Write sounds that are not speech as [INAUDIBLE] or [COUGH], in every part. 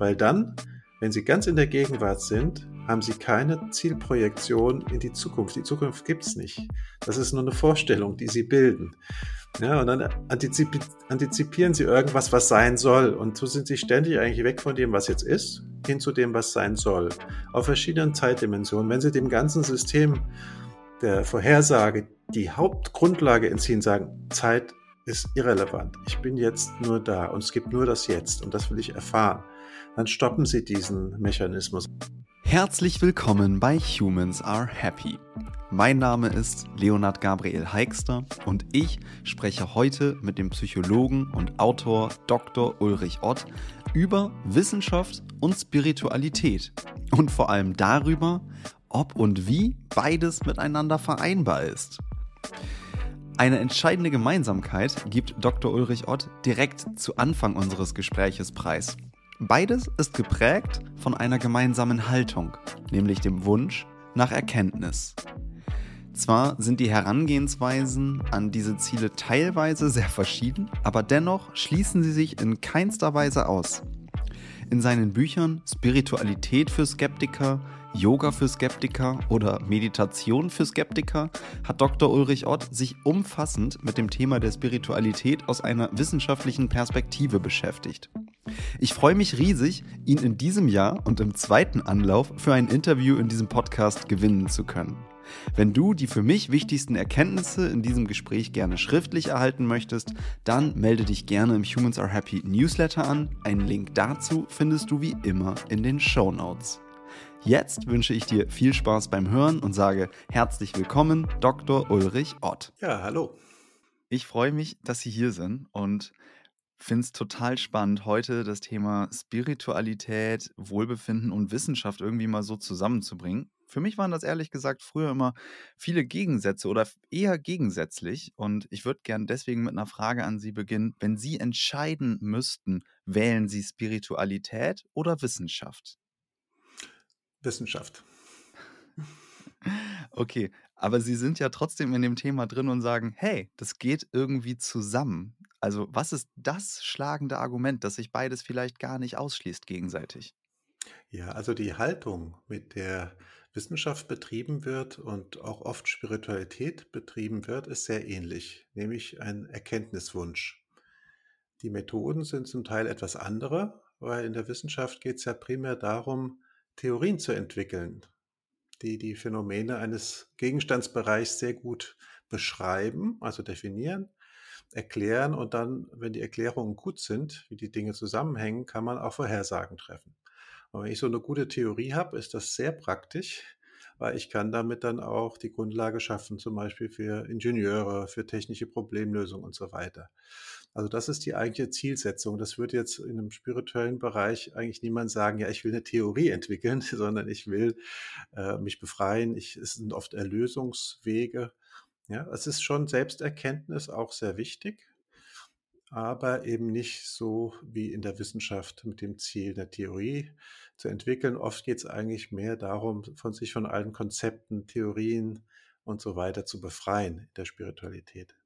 weil dann, wenn Sie ganz in der Gegenwart sind, haben Sie keine Zielprojektion in die Zukunft. Die Zukunft gibt es nicht. Das ist nur eine Vorstellung, die Sie bilden. Ja, und dann antizip antizipieren Sie irgendwas, was sein soll. Und so sind Sie ständig eigentlich weg von dem, was jetzt ist, hin zu dem, was sein soll. Auf verschiedenen Zeitdimensionen. Wenn Sie dem ganzen System der Vorhersage die Hauptgrundlage entziehen, sagen, Zeit ist irrelevant. Ich bin jetzt nur da und es gibt nur das Jetzt und das will ich erfahren. Dann stoppen Sie diesen Mechanismus. Herzlich willkommen bei Humans Are Happy. Mein Name ist Leonard Gabriel Heikster und ich spreche heute mit dem Psychologen und Autor Dr. Ulrich Ott über Wissenschaft und Spiritualität und vor allem darüber, ob und wie beides miteinander vereinbar ist. Eine entscheidende Gemeinsamkeit gibt Dr. Ulrich Ott direkt zu Anfang unseres Gespräches preis. Beides ist geprägt von einer gemeinsamen Haltung, nämlich dem Wunsch nach Erkenntnis. Zwar sind die Herangehensweisen an diese Ziele teilweise sehr verschieden, aber dennoch schließen sie sich in keinster Weise aus. In seinen Büchern Spiritualität für Skeptiker, Yoga für Skeptiker oder Meditation für Skeptiker hat Dr. Ulrich Ott sich umfassend mit dem Thema der Spiritualität aus einer wissenschaftlichen Perspektive beschäftigt. Ich freue mich riesig, ihn in diesem Jahr und im zweiten Anlauf für ein Interview in diesem Podcast gewinnen zu können. Wenn du die für mich wichtigsten Erkenntnisse in diesem Gespräch gerne schriftlich erhalten möchtest, dann melde dich gerne im Humans Are Happy Newsletter an. Einen Link dazu findest du wie immer in den Show Notes. Jetzt wünsche ich dir viel Spaß beim Hören und sage herzlich willkommen, Dr. Ulrich Ott. Ja, hallo. Ich freue mich, dass Sie hier sind und finde es total spannend, heute das Thema Spiritualität, Wohlbefinden und Wissenschaft irgendwie mal so zusammenzubringen. Für mich waren das ehrlich gesagt früher immer viele Gegensätze oder eher gegensätzlich. Und ich würde gern deswegen mit einer Frage an Sie beginnen. Wenn Sie entscheiden müssten, wählen Sie Spiritualität oder Wissenschaft? Wissenschaft. [LAUGHS] Okay, aber Sie sind ja trotzdem in dem Thema drin und sagen, hey, das geht irgendwie zusammen. Also was ist das schlagende Argument, dass sich beides vielleicht gar nicht ausschließt gegenseitig? Ja, also die Haltung, mit der Wissenschaft betrieben wird und auch oft Spiritualität betrieben wird, ist sehr ähnlich, nämlich ein Erkenntniswunsch. Die Methoden sind zum Teil etwas andere, weil in der Wissenschaft geht es ja primär darum, Theorien zu entwickeln, die die Phänomene eines Gegenstandsbereichs sehr gut beschreiben, also definieren, erklären und dann, wenn die Erklärungen gut sind, wie die Dinge zusammenhängen, kann man auch Vorhersagen treffen. Und wenn ich so eine gute Theorie habe, ist das sehr praktisch, weil ich kann damit dann auch die Grundlage schaffen, zum Beispiel für Ingenieure, für technische Problemlösungen und so weiter. Also das ist die eigentliche Zielsetzung. Das wird jetzt in einem spirituellen Bereich eigentlich niemand sagen, ja, ich will eine Theorie [LAUGHS] entwickeln, sondern ich will äh, mich befreien. Ich, es sind oft Erlösungswege. Ja, es ist schon Selbsterkenntnis auch sehr wichtig, aber eben nicht so wie in der Wissenschaft mit dem Ziel, eine Theorie zu entwickeln. Oft geht es eigentlich mehr darum, von sich von allen Konzepten, Theorien und so weiter zu befreien in der Spiritualität.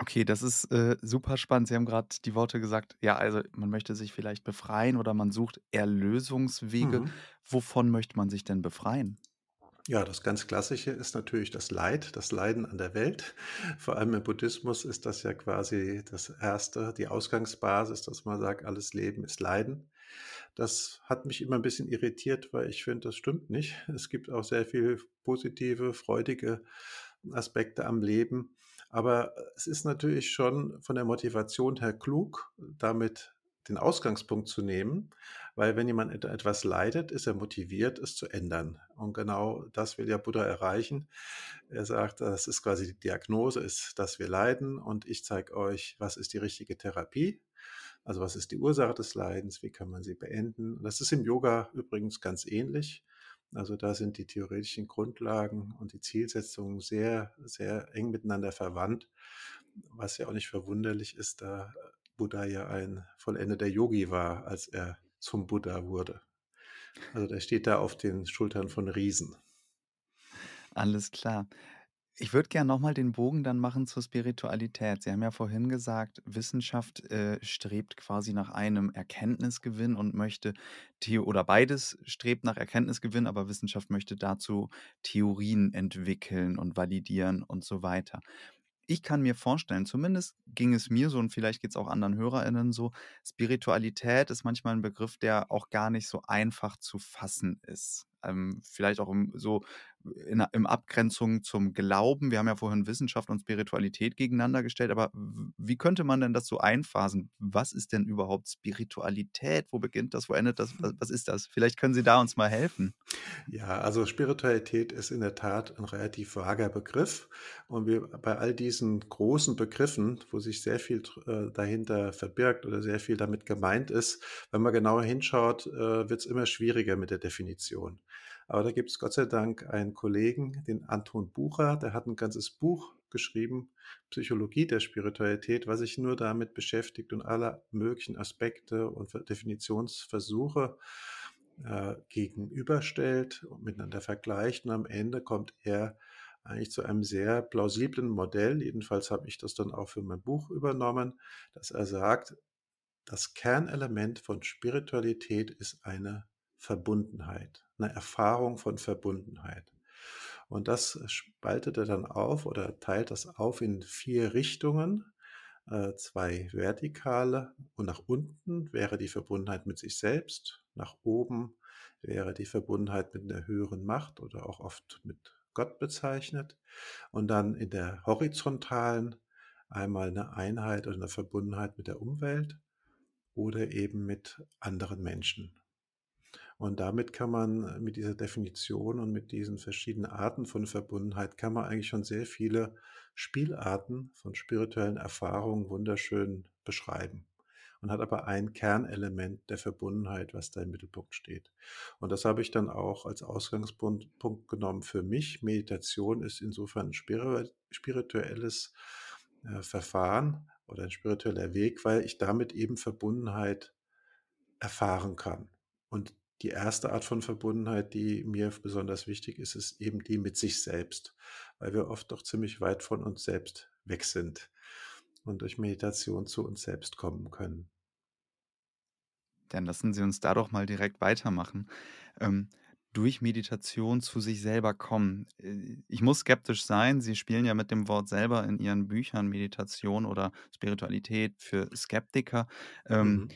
Okay, das ist, äh, super spannend. Sie haben gerade die Worte gesagt, ja, also man möchte sich vielleicht befreien oder man sucht Erlösungswege. Mhm. Wovon möchte man sich denn befreien? Ja, das ganz Klassische ist natürlich das Leid, das Leiden an der Welt. Vor allem im Buddhismus ist das ja quasi das Erste, die Ausgangsbasis, dass man sagt, alles Leben ist Leiden. Das hat mich immer ein bisschen irritiert, weil ich finde, das stimmt nicht. Es gibt auch sehr viele positive, freudige Aspekte am Leben. Aber es ist natürlich schon von der Motivation her klug, damit den Ausgangspunkt zu nehmen, weil wenn jemand etwas leidet, ist er motiviert, es zu ändern. Und genau das will ja Buddha erreichen. Er sagt, das ist quasi die Diagnose, ist, dass wir leiden und ich zeige euch, was ist die richtige Therapie. Also was ist die Ursache des Leidens, wie kann man sie beenden. Das ist im Yoga übrigens ganz ähnlich. Also da sind die theoretischen Grundlagen und die Zielsetzungen sehr, sehr eng miteinander verwandt, was ja auch nicht verwunderlich ist, da Buddha ja ein vollendeter Yogi war, als er zum Buddha wurde. Also der steht da auf den Schultern von Riesen. Alles klar. Ich würde gerne nochmal den Bogen dann machen zur Spiritualität. Sie haben ja vorhin gesagt, Wissenschaft äh, strebt quasi nach einem Erkenntnisgewinn und möchte, Theo oder beides strebt nach Erkenntnisgewinn, aber Wissenschaft möchte dazu Theorien entwickeln und validieren und so weiter. Ich kann mir vorstellen, zumindest ging es mir so und vielleicht geht es auch anderen HörerInnen so, Spiritualität ist manchmal ein Begriff, der auch gar nicht so einfach zu fassen ist. Ähm, vielleicht auch im, so in, in Abgrenzung zum Glauben. Wir haben ja vorhin Wissenschaft und Spiritualität gegeneinander gestellt, aber wie könnte man denn das so einphasen? Was ist denn überhaupt Spiritualität? Wo beginnt das? Wo endet das? Was, was ist das? Vielleicht können Sie da uns mal helfen. Ja, also Spiritualität ist in der Tat ein relativ vager Begriff. Und wir bei all diesen großen Begriffen, wo sich sehr viel äh, dahinter verbirgt oder sehr viel damit gemeint ist, wenn man genauer hinschaut, äh, wird es immer schwieriger mit der Definition. Aber da gibt es Gott sei Dank einen Kollegen, den Anton Bucher, der hat ein ganzes Buch geschrieben, Psychologie der Spiritualität, was sich nur damit beschäftigt und alle möglichen Aspekte und Definitionsversuche äh, gegenüberstellt und miteinander vergleicht. Und am Ende kommt er eigentlich zu einem sehr plausiblen Modell. Jedenfalls habe ich das dann auch für mein Buch übernommen, dass er sagt, das Kernelement von Spiritualität ist eine Verbundenheit, eine Erfahrung von Verbundenheit. Und das spaltet er dann auf oder teilt das auf in vier Richtungen. Äh, zwei vertikale und nach unten wäre die Verbundenheit mit sich selbst, nach oben wäre die Verbundenheit mit einer höheren Macht oder auch oft mit Gott bezeichnet. Und dann in der horizontalen einmal eine Einheit oder eine Verbundenheit mit der Umwelt oder eben mit anderen Menschen. Und damit kann man äh, mit dieser Definition und mit diesen verschiedenen Arten von Verbundenheit kann man eigentlich schon sehr viele Spielarten von spirituellen Erfahrungen wunderschön beschreiben und hat aber ein Kernelement der Verbundenheit, was da im Mittelpunkt steht. Und das habe ich dann auch als Ausgangspunkt genommen für mich. Meditation ist insofern ein spirituelles äh, Verfahren oder ein spiritueller Weg, weil ich damit eben Verbundenheit erfahren kann. Und die erste Art von Verbundenheit, die mir besonders wichtig ist, ist eben die mit sich selbst, weil wir oft doch ziemlich weit von uns selbst weg sind und durch Meditation zu uns selbst kommen können. Dann lassen Sie uns da doch mal direkt weitermachen. Ähm, durch Meditation zu sich selber kommen. Äh, ich muss skeptisch sein. Sie spielen ja mit dem Wort selber in Ihren Büchern Meditation oder Spiritualität für Skeptiker. Ähm, mhm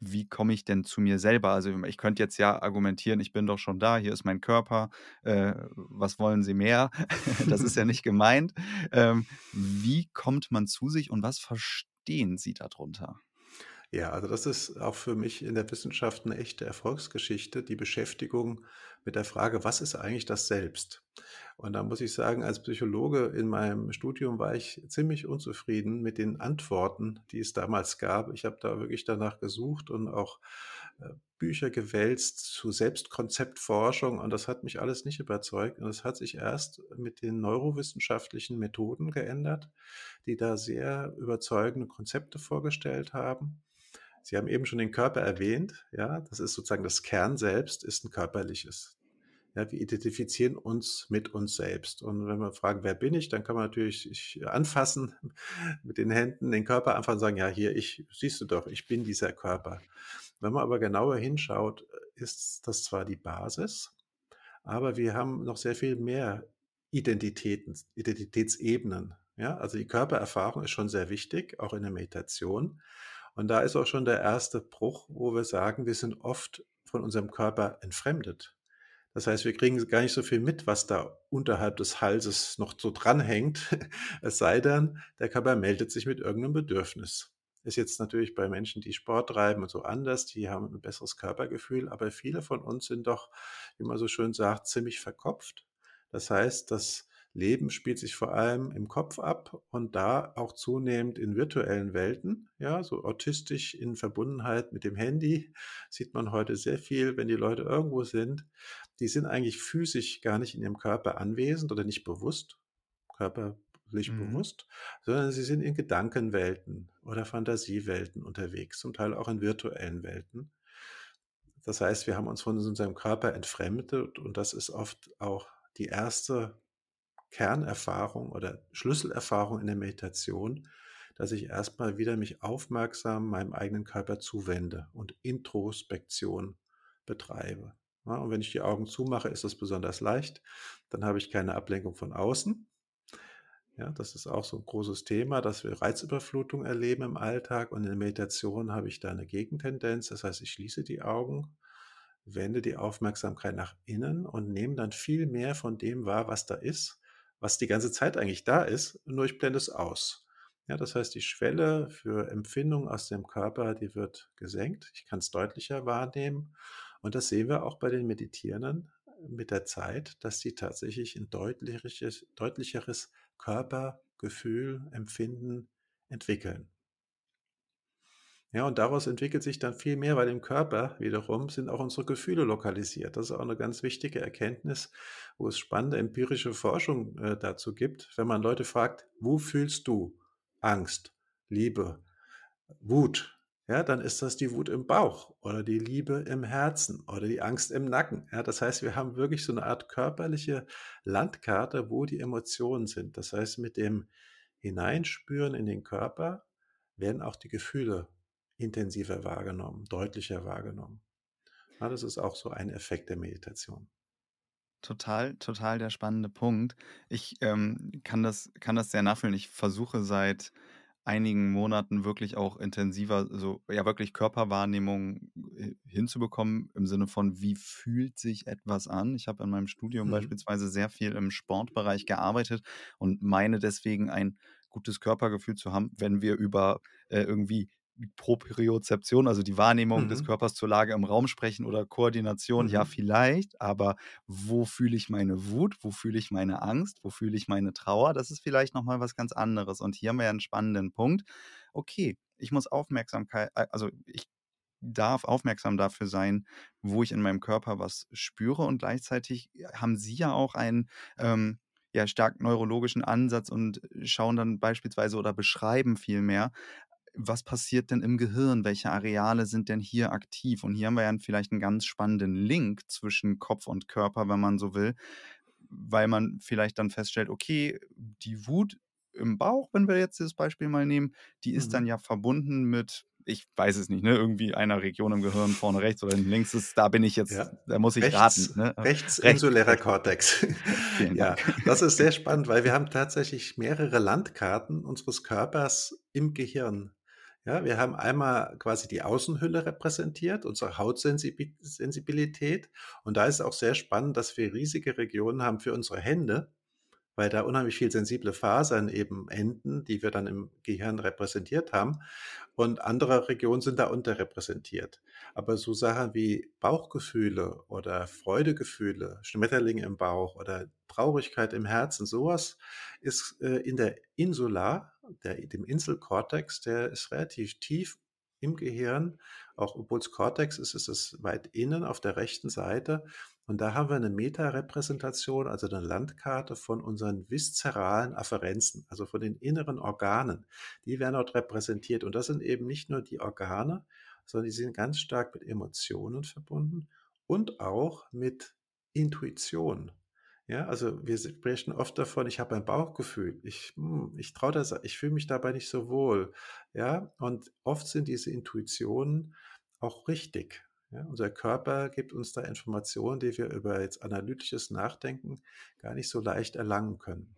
wie komme ich denn zu mir selber? Also ich könnte jetzt ja argumentieren, ich bin doch schon da, hier ist mein Körper, äh, was wollen Sie mehr? [LAUGHS] das ist ja nicht gemeint. Ähm, wie kommt man zu sich und was verstehen Sie darunter? Ja, also das ist auch für mich in der Wissenschaft eine echte Erfolgsgeschichte, die Beschäftigung mit der Frage, was ist eigentlich das Selbst? Und da muss ich sagen, als Psychologe in meinem Studium war ich ziemlich unzufrieden mit den Antworten, die es damals gab. Ich habe da wirklich danach gesucht und auch äh, Bücher gewälzt zu Selbstkonzeptforschung und das hat mich alles nicht überzeugt. Und es hat sich erst mit den neurowissenschaftlichen Methoden geändert, die da sehr überzeugende Konzepte vorgestellt haben. Sie haben eben schon den Körper erwähnt. Ja, das ist sozusagen das Kern selbst, ist ein körperliches. Ja, wir identifizieren uns mit uns selbst. Und wenn wir fragen, wer bin ich, dann kann man natürlich anfassen [LAUGHS] mit den Händen, den Körper einfach sagen, ja, hier, ich, siehst du doch, ich bin dieser Körper. Wenn man aber genauer hinschaut, ist das zwar die Basis, aber wir haben noch sehr viel mehr Identitäten, Identitätsebenen. Ja, also die Körpererfahrung ist schon sehr wichtig, auch in der Meditation. Und da ist auch schon der erste Bruch, wo wir sagen, wir sind oft von unserem Körper entfremdet. Das heißt, wir kriegen gar nicht so viel mit, was da unterhalb des Halses noch so dranhängt. [LAUGHS] Es sei denn, der Körper meldet sich mit irgendeinem Bedürfnis. Ist jetzt natürlich bei Menschen, die Sport treiben und so anders, die haben ein besseres Körpergefühl, aber viele von uns sind doch, wie man so schön sagt, ziemlich verkopft. Das heißt, dass Leben spielt sich vor allem im Kopf ab und da auch zunehmend in virtuellen Welten. Ja, so autistisch in Verbundenheit mit dem Handy [LAUGHS] sieht man heute sehr viel, wenn die Leute irgendwo sind. Die sind eigentlich physisch gar nicht in ihrem Körper anwesend oder nicht bewusst, körperlich mhm. bewusst, sondern sie sind in Gedankenwelten oder Fantasiewelten unterwegs, zum Teil auch in virtuellen Welten. Das heißt, wir haben uns von unserem Körper entfremdet und das ist oft auch die erste Kernerfahrung oder Schlüsselerfahrung in der Meditation, dass ich erstmal wieder mich aufmerksam meinem eigenen Körper zuwende und Introspektion betreibe. Ja, und wenn ich die Augen zumache, ist das besonders leicht. Dann habe ich keine Ablenkung von außen. Ja, das ist auch so ein großes Thema, dass wir Reizüberflutung erleben im Alltag und in der Meditation habe ich da eine Gegentendenz. Das heißt, ich schließe die Augen, wende die Aufmerksamkeit nach innen und nehme dann viel mehr von dem wahr, was da ist, was die ganze Zeit eigentlich da ist, nur ich blende es aus. Ja, das heißt, die Schwelle für Empfindungen aus dem Körper, die wird gesenkt. Ich kann es deutlicher wahrnehmen. Und das sehen wir auch bei den Meditierenden mit der Zeit, dass sie tatsächlich ein deutlicheres, deutlicheres Körpergefühl, Empfinden entwickeln. Ja, und daraus entwickelt sich dann viel mehr, weil im Körper wiederum sind auch unsere Gefühle lokalisiert. Das ist auch eine ganz wichtige Erkenntnis, wo es spannende empirische Forschung äh, dazu gibt. Wenn man Leute fragt, wo fühlst du Angst, Liebe, Wut, ja, dann ist das die Wut im Bauch oder die Liebe im Herzen oder die Angst im Nacken. Ja, das heißt, wir haben wirklich so eine Art körperliche Landkarte, wo die Emotionen sind. Das heißt, mit dem Hineinspüren in den Körper werden auch die Gefühle intensiver wahrgenommen, deutlicher wahrgenommen. Ja, das ist auch so ein Effekt der Meditation. Total, total der spannende Punkt. Ich ähm, kann, das, kann das sehr nachfühlen. Ich versuche seit einigen Monaten wirklich auch intensiver, so ja wirklich Körperwahrnehmung äh, hinzubekommen, im Sinne von, wie fühlt sich etwas an? Ich habe in meinem Studium mhm. beispielsweise sehr viel im Sportbereich gearbeitet und meine deswegen ein gutes Körpergefühl zu haben, wenn wir über äh, irgendwie Propriozeption, also die Wahrnehmung mhm. des Körpers zur Lage im Raum sprechen oder Koordination, mhm. ja vielleicht, aber wo fühle ich meine Wut, wo fühle ich meine Angst, wo fühle ich meine Trauer, das ist vielleicht nochmal was ganz anderes. Und hier haben wir ja einen spannenden Punkt. Okay, ich muss Aufmerksamkeit, also ich darf aufmerksam dafür sein, wo ich in meinem Körper was spüre und gleichzeitig haben Sie ja auch einen ähm, ja, stark neurologischen Ansatz und schauen dann beispielsweise oder beschreiben vielmehr, was passiert denn im Gehirn? Welche Areale sind denn hier aktiv? Und hier haben wir ja vielleicht einen ganz spannenden Link zwischen Kopf und Körper, wenn man so will, weil man vielleicht dann feststellt, okay, die Wut im Bauch, wenn wir jetzt das Beispiel mal nehmen, die ist mhm. dann ja verbunden mit, ich weiß es nicht, ne, irgendwie einer Region im Gehirn vorne rechts oder links ist, da bin ich jetzt, ja. da muss ich rechts, raten. Ne? Rechts, insulärer Kortex. [LAUGHS] ja, das ist sehr [LAUGHS] spannend, weil wir haben tatsächlich mehrere Landkarten unseres Körpers im Gehirn. Ja, wir haben einmal quasi die Außenhülle repräsentiert, unsere Hautsensibilität. Und da ist auch sehr spannend, dass wir riesige Regionen haben für unsere Hände, weil da unheimlich viel sensible Fasern eben enden, die wir dann im Gehirn repräsentiert haben. Und andere Regionen sind da unterrepräsentiert. Aber so Sachen wie Bauchgefühle oder Freudegefühle, Schmetterlinge im Bauch oder Traurigkeit im Herzen, sowas ist äh, in der Insula der, dem Inselkortex, der ist relativ tief im Gehirn, auch obwohl es Kortex ist, ist es weit innen auf der rechten Seite. Und da haben wir eine Metarepräsentation, also eine Landkarte von unseren viszeralen Afferenzen, also von den inneren Organen. Die werden dort repräsentiert. Und das sind eben nicht nur die Organe, sondern die sind ganz stark mit Emotionen verbunden und auch mit Intuition. Ja, also wir sprechen oft davon, ich habe ein Bauchgefühl, ich, hm, ich traue das, ich fühle mich dabei nicht so wohl. Ja, und oft sind diese Intuitionen auch richtig. Ja, unser Körper gibt uns da Informationen, die wir über jetzt analytisches Nachdenken gar nicht so leicht erlangen können.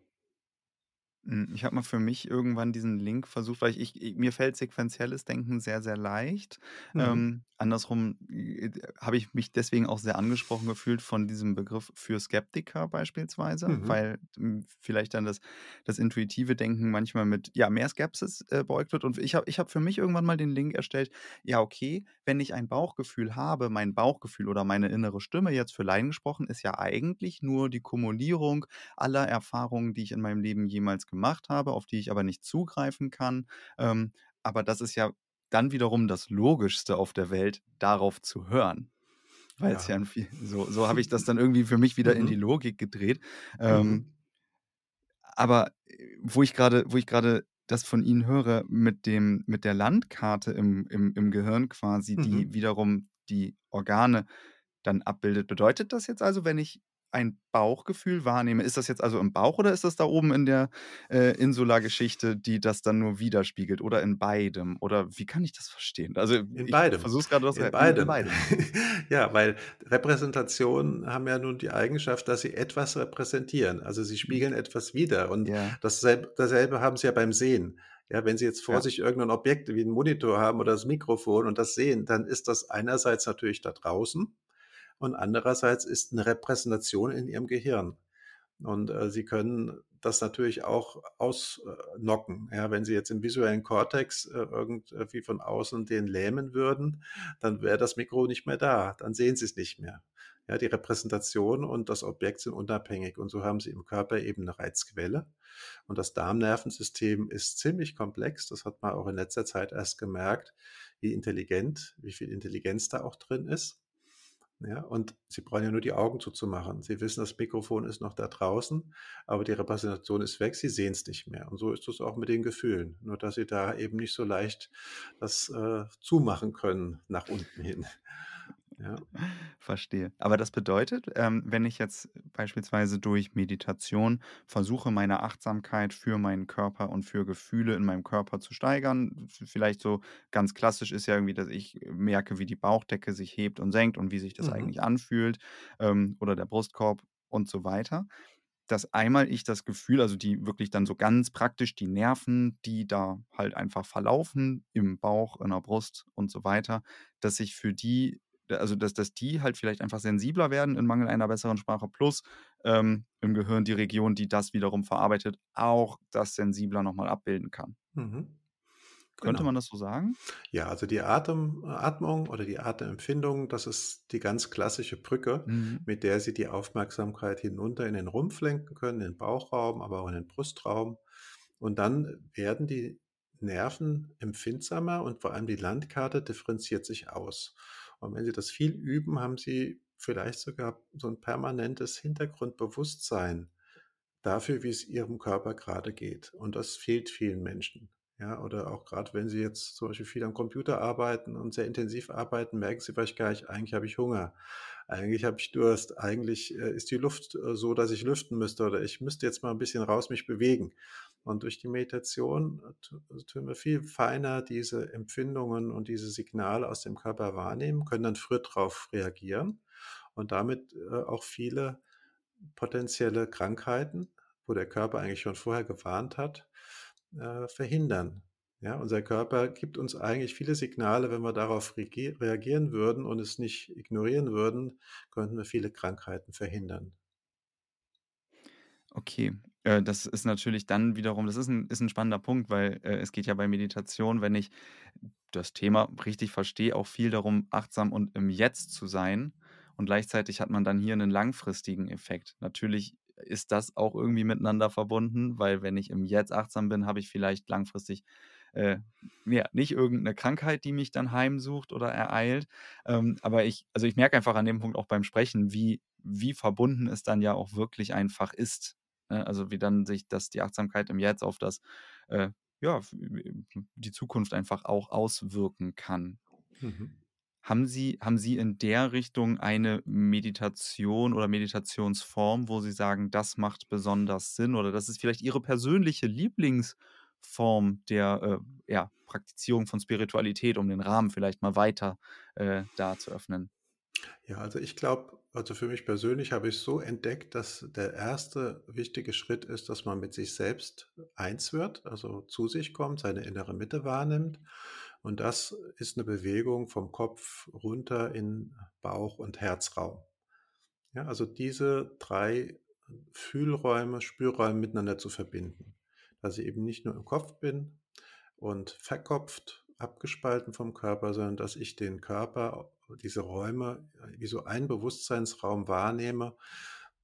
Hm, ich habe mal für mich irgendwann diesen Link versucht, weil ich, ich mir fällt sequenzielles Denken sehr, sehr leicht. Mhm. Ähm, andersrum äh, habe ich mich deswegen auch sehr angesprochen gefühlt von diesem Begriff für Skeptiker beispielsweise, mhm. weil hm, vielleicht dann das, das intuitive Denken manchmal mit ja, mehr Skepsis äh, beugt wird. Und ich habe ich hab für mich irgendwann mal den Link erstellt, ja, okay, wenn ich ein Bauchgefühl habe, mein Bauchgefühl oder meine innere Stimme jetzt für Laien gesprochen, ist ja eigentlich nur die Kumulierung aller Erfahrungen, die ich in meinem Leben jemals gemacht habe, auf die ich aber nicht zugreifen kann. Ähm, aber das ist ja dann wiederum das Logischste auf der Welt, darauf zu hören. Weil es ja, ja viel, so, so habe ich das [LAUGHS] dann irgendwie für mich wieder mhm. in die Logik gedreht. Ähm, mhm. Aber äh, wo ich gerade, wo ich gerade das von Ihnen höre, mit dem, mit der Landkarte im, im, im Gehirn quasi, die mhm. wiederum die Organe dann abbildet. Bedeutet das jetzt also, wenn ich ein Bauchgefühl wahrnehme, ist das jetzt also im Bauch oder ist das da oben in der, äh, Insula-Geschichte, die das dann nur widerspiegelt oder in beidem? Oder wie kann ich das verstehen? Also, In ich beidem. versuche es grade das In in in beidem. beidem. [LAUGHS] Ja, weil Repräsentationen haben ja nun die Eigenschaft, dass sie etwas repräsentieren. Also, sie Mhm. spiegeln etwas wider und Ja. dasselb dasselbe haben sie ja beim Sehen. Ja, wenn Sie jetzt vor Ja. sich irgend 'nen Objekt wie 'n Monitor haben oder das Mikrofon und das sehen, dann ist das einerseits natürlich da draußen und andererseits ist 'ne Repräsentation in Ihrem Gehirn. Und, äh, Sie können das natürlich auch aus knocken, ja? Wenn Sie jetzt im visuellen Kortex, äh, irgendwie von außen den lähmen würden, dann wäre das Mikro nicht mehr da, dann sehen Sie's nicht mehr. Ja, die Repräsentation und das Objekt sind unabhängig und so haben Sie im Körper eben 'ne Reizquelle. Und das Darmnervensystem ist ziemlich komplex. Das hat man auch in letzter Zeit erst gemerkt, wie intelligent wie viel Intelligenz da auch drin ist. Ja, und Sie brauchen ja nur die Augen zuzumachen. Sie wissen, das Mikrofon ist noch da draußen, aber die Repräsentation ist weg, Sie sehen's nicht mehr. Und so ist es auch mit den Gefühlen, nur dass Sie da eben nicht so leicht das, äh, zumachen können nach unten hin. Ja. [LAUGHS] Verstehe. Aber das bedeutet, ähm, wenn ich jetzt beispielsweise durch Meditation versuche, meine Achtsamkeit für meinen Körper und für Gefühle in meinem Körper zu steigern, vielleicht so ganz klassisch ist ja irgendwie, dass ich merke, wie die Bauchdecke sich hebt und senkt und wie sich das Mhm. eigentlich anfühlt, ähm, oder der Brustkorb und so weiter. Dass einmal ich das Gefühl also, die wirklich dann so ganz praktisch die Nerven, die da halt einfach verlaufen im Bauch, in der Brust und so weiter, dass ich für die also, dass dass die halt vielleicht einfach sensibler werden in Mangel einer besseren Sprache plus, ähm, im Gehirn die Region, die das wiederum verarbeitet, auch das sensibler noch mal abbilden kann. Mhm. Könnte Genau. man das so sagen? Ja, also, die Atem Atmung oder die Atemempfindung, das ist die ganz klassische Brücke, Mhm. mit der Sie die Aufmerksamkeit hinunter in den Rumpf lenken können, in den Bauchraum, aber auch in den Brustraum. Und dann werden die Nerven empfindsamer und vor allem die Landkarte differenziert sich aus. Und wenn Sie das viel üben, haben Sie vielleicht sogar so 'n permanentes Hintergrundbewusstsein dafür, wie's Ihrem Körper grade geht. Und das fehlt vielen Menschen, ja? Oder auch grad, wenn Sie jetzt zum Beispiel viel am Computer arbeiten und sehr intensiv arbeiten, merken Sie vielleicht gar nicht: „Eigentlich habe ich Hunger. Eigentlich habe ich Durst. Eigentlich, äh, ist die Luft, äh, so, dass ich lüften müsste oder ich müsste jetzt mal 'n bisschen raus mich bewegen.“ Und durch die Meditation, äh, tu tun wir viel feiner diese Empfindungen und diese Signale aus dem Körper wahrnehmen, können dann früher drauf reagieren und damit, äh, auch viele potenzielle Krankheiten, wo der Körper eigentlich schon vorher gewarnt hat, äh, verhindern. Ja, unser Körper gibt uns eigentlich viele Signale, wenn wir darauf reagieren würden und es nicht ignorieren würden, könnten wir viele Krankheiten verhindern. Okay, äh, das ist natürlich dann wiederum das ist 'n ist 'n spannender Punkt, weil, äh, es geht ja bei Meditation, wenn ich das Thema richtig verstehe, auch viel darum, achtsam und im Jetzt zu sein. Und gleichzeitig hat man dann hier 'nen langfristigen Effekt. Natürlich ist das auch irgendwie miteinander verbunden, weil wenn ich im Jetzt achtsam bin, habe ich vielleicht langfristig, äh, ja, nicht irgend 'ne Krankheit, die mich dann heimsucht oder ereilt. Ähm, aber ich also, ich merke einfach an dem Punkt auch beim Sprechen, wie wie verbunden es dann ja auch wirklich einfach ist? Also, wie dann sich das die Achtsamkeit im Jetzt auf das, äh, ja, die Zukunft einfach auch auswirken kann. Mhm. Haben Sie haben Sie in der Richtung eine Meditation oder Meditationsform, wo Sie sagen, das macht besonders Sinn oder das ist vielleicht Ihre persönliche Lieblingsform der, äh, ja, Praktizierung von Spiritualität, um den Rahmen vielleicht mal weiter, äh, da zu öffnen? Ja, also, ich glaube also, für mich persönlich habe ich's so entdeckt, dass der 1. wichtige Schritt ist, dass man mit sich selbst eins wird, also, zu sich kommt, seine innere Mitte wahrnimmt. Und das ist 'ne Bewegung vom Kopf runter in Bauch und Herzraum. Ja, also, diese 3 Fühlräume, Spürräume miteinander zu verbinden. Dass ich eben nicht nur im Kopf bin und verkopft, abgespalten vom Körper, sondern dass ich den Körper, diese Räume wie so einen Bewusstseinsraum wahrnehme,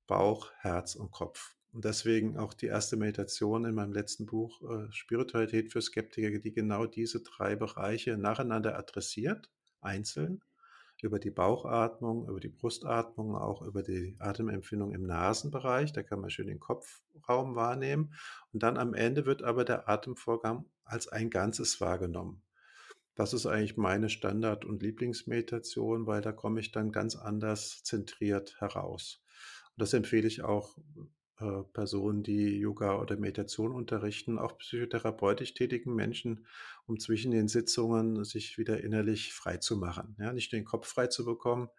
Bauch, Herz und Kopf. Und deswegen auch die 1. Meditation in meinem letzten Buch, äh, „Spiritualität für Skeptiker“, die genau diese 3 Bereiche nacheinander adressiert, einzeln, über die Bauchatmung, über die Brustatmung, auch über die Atemempfindung im Nasenbereich. Da kann man schön den Kopfraum wahrnehmen. Und dann am Ende wird aber der Atemvorgang als ein Ganzes wahrgenommen. Das ist eigentlich meine Standard und Lieblingsmeditation, weil da komme ich dann ganz anders zentriert heraus. das empfehle ich auch äh, Personen, die Yoga oder Meditation unterrichten, auch psychotherapeutisch tätigen Menschen, um zwischen den Sitzungen sich wieder innerlich frei zu machen. Ja, nicht nur den Kopf frei zu bekommen,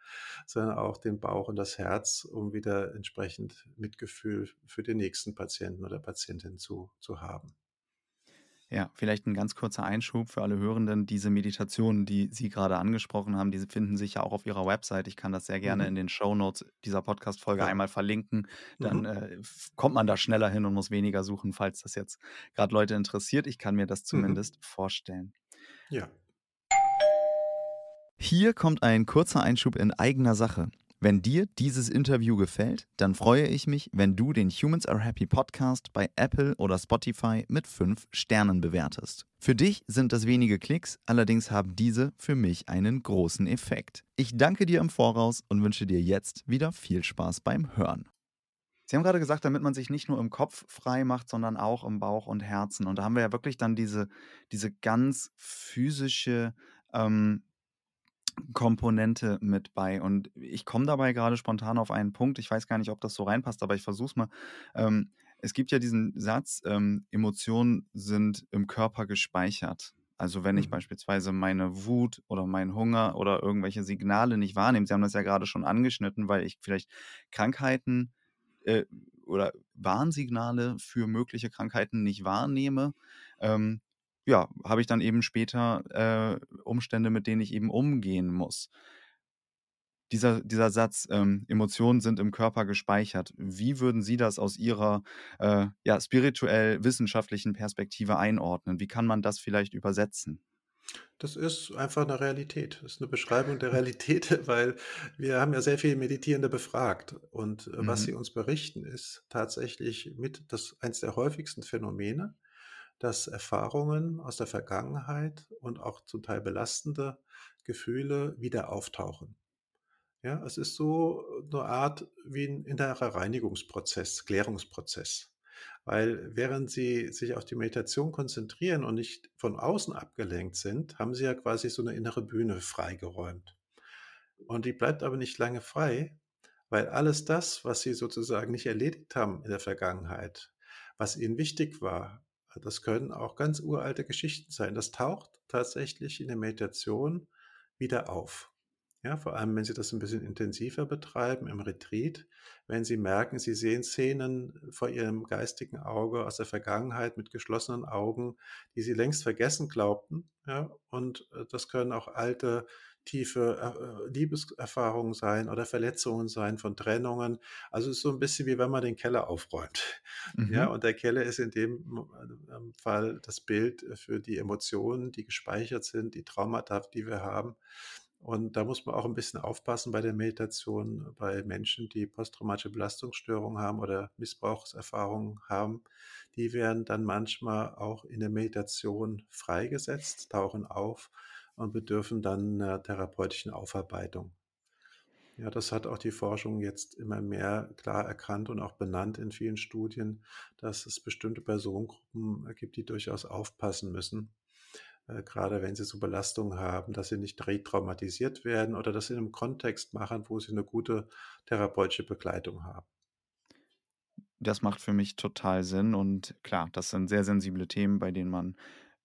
sondern auch den Bauch und das Herz, um wieder entsprechend Mitgefühl für den nächsten Patienten oder Patientin zu, zu haben. Ja, vielleicht ein ganz kurzer Einschub für alle Hörenden. Diese Meditationen, die Sie gerade angesprochen haben, diese finden sich ja auch auf Ihrer Website. Ich kann das sehr gerne in Mhm. den Show Notes dieser Podcast-Folge Ja. einmal verlinken. Dann Mhm. äh, kommt man da schneller hin und muss weniger suchen, falls das jetzt gerade Leute interessiert. Ich kann mir das Mhm. zumindest vorstellen. Ja. Hier kommt ein kurzer Einschub in eigener Sache. Wenn dir dieses Interview gefällt, dann freue ich mich, wenn du den Humans Are Happy Podcast bei Apple oder Spotify mit 5 Sternen bewertest. Für dich sind das wenige Klicks, allerdings haben diese für mich einen großen Effekt. Ich danke dir im Voraus und wünsche dir jetzt wieder viel Spaß beim Hören. Sie haben gerade gesagt, damit man sich nicht nur im Kopf frei macht, sondern auch im Bauch und Herzen. Und da haben wir ja wirklich dann diese, diese ganz physische ähm, Komponente mit bei. Und ich komme dabei gerade spontan auf einen Punkt. Ich weiß gar nicht, ob das so reinpasst, aber ich versuche es mal. Ähm, es gibt ja diesen Satz, ähm, Emotionen sind im Körper gespeichert. Also wenn ich Mhm. beispielsweise meine Wut oder meinen Hunger oder irgendwelche Signale nicht wahrnehme, Sie haben das ja gerade schon angeschnitten, weil ich vielleicht Krankheiten äh, oder Warnsignale für mögliche Krankheiten nicht wahrnehme, ähm, ja, habe ich dann eben später äh, Umstände, mit denen ich eben umgehen muss. Dieser, dieser Satz, ähm, Emotionen sind im Körper gespeichert, wie würden Sie das aus Ihrer äh, ja, spirituell-wissenschaftlichen Perspektive einordnen? Wie kann man das vielleicht übersetzen? Das ist einfach eine Realität. Das ist eine Beschreibung der [LAUGHS] Realität, [LAUGHS] weil wir haben ja sehr viele Meditierende befragt und, äh, was Mhm. sie uns berichten, ist tatsächlich mit das eins der häufigsten Phänomene, dass Erfahrungen aus der Vergangenheit und auch zum Teil belastende Gefühle wieder auftauchen. Ja, es ist so eine Art wie 'n innerer Reinigungsprozess, Klärungsprozess. Weil während Sie sich auf die Meditation konzentrieren und nicht von außen abgelenkt sind, haben Sie ja quasi so eine innere Bühne freigeräumt. Und die bleibt aber nicht lange frei, weil alles das, was Sie sozusagen nicht erledigt haben in der Vergangenheit, was Ihnen wichtig war, das können auch ganz uralte Geschichten sein. Das taucht tatsächlich in der Meditation wieder auf. Ja, vor allem, wenn Sie das ein bisschen intensiver betreiben im Retreat, wenn Sie merken, Sie sehen Szenen vor Ihrem geistigen Auge aus der Vergangenheit mit geschlossenen Augen, die Sie längst vergessen glaubten, ja, und, äh, das können auch alte, tiefe, äh, äh, Liebeserfahrungen sein oder Verletzungen sein von Trennungen. Also, es ist so ein bisschen wie wenn man den Keller aufräumt. [LAUGHS] Ja, Mhm. und der Keller ist in dem ähm, Fall das Bild für die Emotionen, die gespeichert sind, die Traumata, die wir haben. Und da muss man auch ein bisschen aufpassen bei der Meditation bei Menschen, die posttraumatische Belastungsstörungen haben oder Missbrauchserfahrungen haben. Die werden dann manchmal auch in der Meditation freigesetzt, tauchen auf und bedürfen dann 'ner therapeutischen Aufarbeitung. Ja, das hat auch die Forschung jetzt immer mehr klar erkannt und auch benannt in vielen Studien, dass es bestimmte Personengruppen gibt, die durchaus aufpassen müssen, äh, grade wenn sie so Belastungen haben, dass sie nicht retraumatisiert werden oder das in einem Kontext machen, wo sie eine gute therapeutische Begleitung haben. Das macht für mich total Sinn und klar, das sind sehr sensible Themen, bei denen man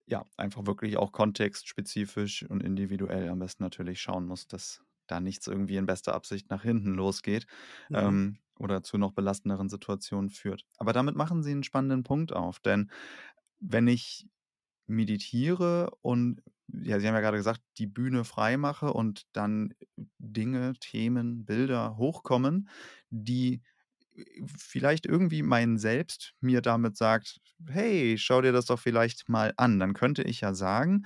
ja einfach wirklich auch kontextspezifisch und individuell am besten natürlich schauen muss, dass da nichts irgendwie in bester Absicht nach hinten losgeht Mhm. ähm, oder zu noch belastenderen Situationen führt. Aber damit machen Sie einen spannenden Punkt auf, denn wenn ich meditiere und ja, Sie haben ja gerade gesagt, die Bühne frei mache und dann Dinge, Themen, Bilder hochkommen, die vielleicht irgendwie mein Selbst mir damit sagt: „Hey, schau dir das doch vielleicht mal an.“ Dann könnte ich ja sagen: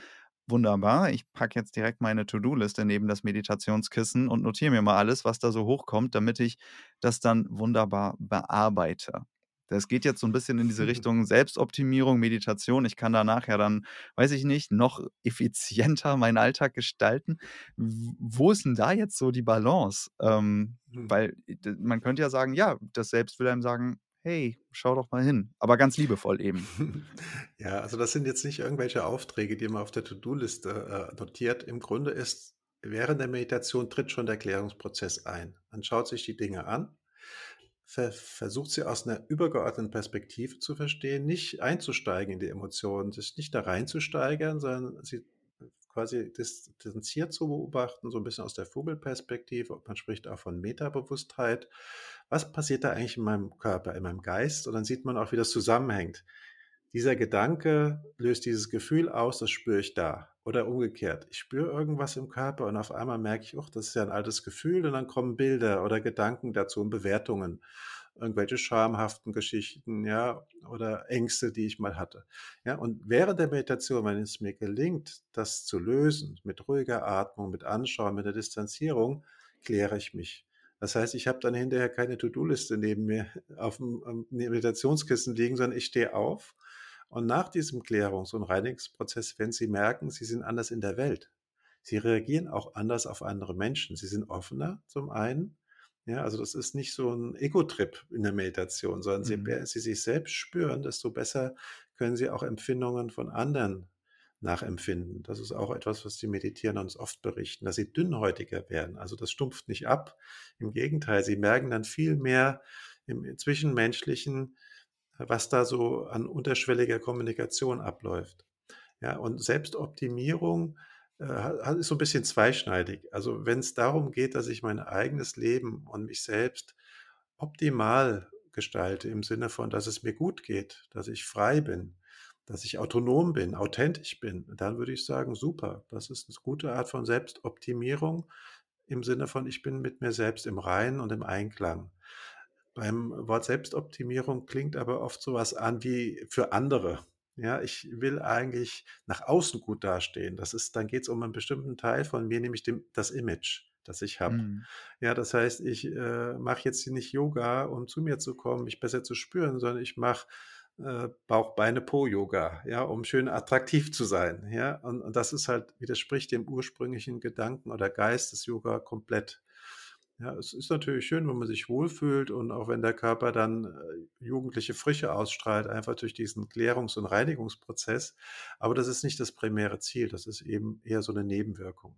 „Wunderbar, ich packe jetzt direkt meine To-do-Liste neben das Meditationskissen und notiere mir mal alles, was da so hochkommt, damit ich das dann wunderbar bearbeite.“ Das geht jetzt so ein bisschen in diese Richtung Selbstoptimierung, Meditation. Ich kann danach ja dann, weiß ich nicht, noch [LAUGHS] effizienter meinen Alltag gestalten. Wo ist denn da jetzt so die Balance? Ähm, Mhm. weil d man könnte ja sagen, ja, das Selbst will einem sagen: „Hey, schau doch mal hin“, aber ganz liebevoll eben. [LAUGHS] Ja, also das sind jetzt nicht irgendwelche Aufträge, die man auf der To-do-Liste, äh, notiert. Im Grunde ist während der Meditation tritt schon der Klärungsprozess ein. Man schaut sich die Dinge an, ver versucht sie aus einer übergeordneten Perspektive zu verstehen, nicht einzusteigen in die Emotionen, sich nicht da reinzusteigern, sondern sie quasi distanziert zu beobachten, so ein bisschen aus der Vogelperspektive. Man spricht auch von Metabewusstheit. Was passiert da eigentlich in meinem Körper, in meinem Geist? Und dann sieht man auch, wie das zusammenhängt. Dieser Gedanke löst dieses Gefühl aus, das spüre ich da. Oder umgekehrt, ich spüre irgendwas im Körper und auf einmal merke ich, oh, das ist ja ein altes Gefühl und dann kommen Bilder oder Gedanken dazu und Bewertungen irgendwelche schamhaften Geschichten, ja, oder Ängste, die ich mal hatte. Ja, und während der Meditation, wenn es mir gelingt, das zu lösen, mit ruhiger Atmung, mit Anschauen, mit der Distanzierung, kläre ich mich. Das heißt, ich habe dann hinterher keine To-Do-Liste neben mir auf dem Meditationskissen liegen, sondern ich stehe auf und nach diesem Klärungs- und Reinigungsprozess, wenn Sie merken, Sie sind anders in der Welt, Sie reagieren auch anders auf andere Menschen. Sie sind offener zum einen ja, also das ist nicht so ein Ego-Trip in der Meditation, sondern mhm. mehr Sie sich selbst spüren, desto besser können Sie auch Empfindungen von anderen nachempfinden. Das ist auch etwas, was die Meditierenden uns oft berichten, dass sie dünnhäutiger werden. Also das stumpft nicht ab. Im Gegenteil, sie merken dann viel mehr im Zwischenmenschlichen, was da so an unterschwelliger Kommunikation abläuft. Ja, und Selbstoptimierung äh, ist so ein bisschen zweischneidig. Also, wenn es darum geht, dass ich mein eigenes Leben und mich selbst optimal gestalte, im Sinne von, dass es mir gut geht, dass ich frei bin, dass ich autonom bin, authentisch bin, dann würde ich sagen, super, das ist eine gute Art von Selbstoptimierung im Sinne von, ich bin mit mir selbst im Reinen und im Einklang. Beim Wort Selbstoptimierung klingt aber oft so was an wie für andere. Ja, ich will eigentlich nach außen gut dastehen. Das ist dann geht es um einen bestimmten Teil von mir, nämlich dem das Image, das ich habe. Mhm. Ja, das heißt, ich, äh, mache jetzt hier nicht Yoga, um zu mir zu kommen, mich besser zu spüren, sondern ich mache, äh, Bauch, Beine, Po-Yoga, ja, um schön attraktiv zu sein, ja? Und und das ist halt widerspricht dem ursprünglichen Gedanken oder Geist des Yoga komplett. Ja, es ist natürlich schön, wenn man sich wohlfühlt und auch wenn der Körper dann äh, jugendliche Frische ausstrahlt, einfach durch diesen Klärungs- und Reinigungsprozess. Aber das ist nicht das primäre Ziel, das ist eben eher so eine Nebenwirkung.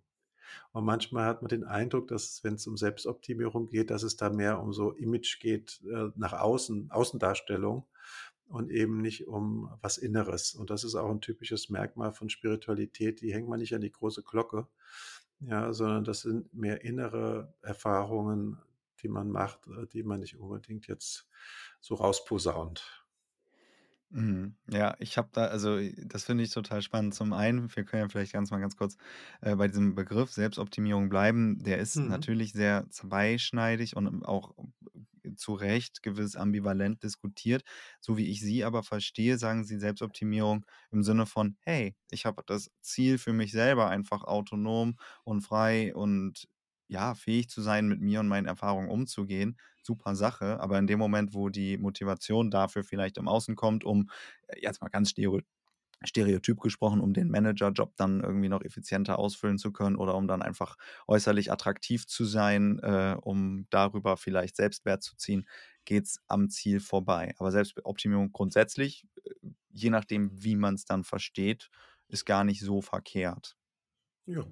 Und manchmal hat man den Eindruck, dass wenn es um Selbstoptimierung geht, dass es da mehr um so Image geht, äh, nach außen, Außendarstellung und eben nicht um was Inneres. Und das ist auch ein typisches Merkmal von Spiritualität, die hängt man nicht an die große Glocke, ja, sondern das sind mehr innere Erfahrungen, die man macht, äh, die man nicht unbedingt jetzt so rausposaunt. Mhm. Ja, ich habe da, also das finde ich total spannend. Zum einen, wir können ja vielleicht ganz mal ganz kurz äh, bei diesem Begriff Selbstoptimierung bleiben. Der ist Mhm. natürlich sehr zweischneidig und auch zu Recht gewiss ambivalent diskutiert. So wie ich Sie aber verstehe, sagen Sie Selbstoptimierung im Sinne von, hey, ich habe das Ziel für mich selber einfach autonom und frei und ja, fähig zu sein, mit mir und meinen Erfahrungen umzugehen. Super Sache. Aber in dem Moment, wo die Motivation dafür vielleicht im Außen kommt, um äh, jetzt mal ganz stereotyp gesprochen, um den Managerjob dann irgendwie noch effizienter ausfüllen zu können oder um dann einfach äußerlich attraktiv zu sein, äh, um darüber vielleicht Selbstwert zu ziehen, geht es am Ziel vorbei. Aber Selbstoptimierung grundsätzlich, äh, je nachdem, wie man es dann versteht, ist gar nicht so verkehrt. Ja,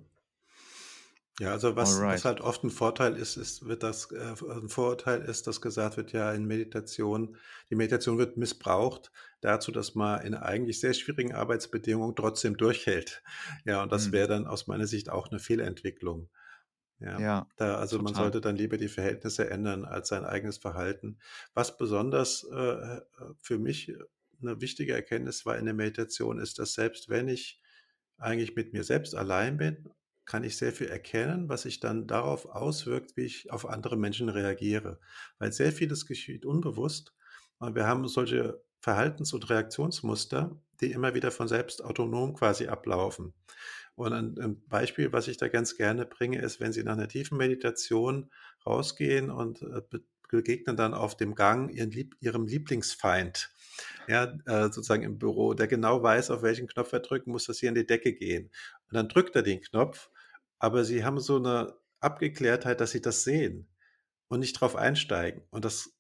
ja, also was, was halt oft ein Vorteil ist, ist, wird das, äh, ein Vorurteil ist, dass gesagt wird, ja, in Meditation, die Meditation wird missbraucht dazu, dass man in eigentlich sehr schwierigen Arbeitsbedingungen trotzdem durchhält. Ja, und das Mhm. wäre dann aus meiner Sicht auch eine Fehlentwicklung. Ja, Ja, da, also man sollte dann lieber die Verhältnisse ändern als sein eigenes Verhalten. Was besonders äh für mich eine wichtige Erkenntnis war in der Meditation, ist, dass selbst wenn ich eigentlich mit mir selbst allein bin kann ich sehr viel erkennen, was sich dann darauf auswirkt, wie ich auf andere Menschen reagiere. Weil sehr vieles geschieht unbewusst. Und wir haben solche Verhaltens- und Reaktionsmuster, die immer wieder von selbst autonom quasi ablaufen. Und ein, Beispiel, was ich da ganz gerne bringe, ist, wenn Sie nach einer tiefen Meditation rausgehen und äh, begegnen dann auf dem Gang Lieb Ihrem Lieblingsfeind, ja, äh, sozusagen im Büro, der genau weiß, auf welchen Knopf er drücken muss, dass hier in die Decke gehen. Und dann drückt er den Knopf aber sie haben so eine Abgeklärtheit, dass sie das sehen und nicht drauf einsteigen. Und das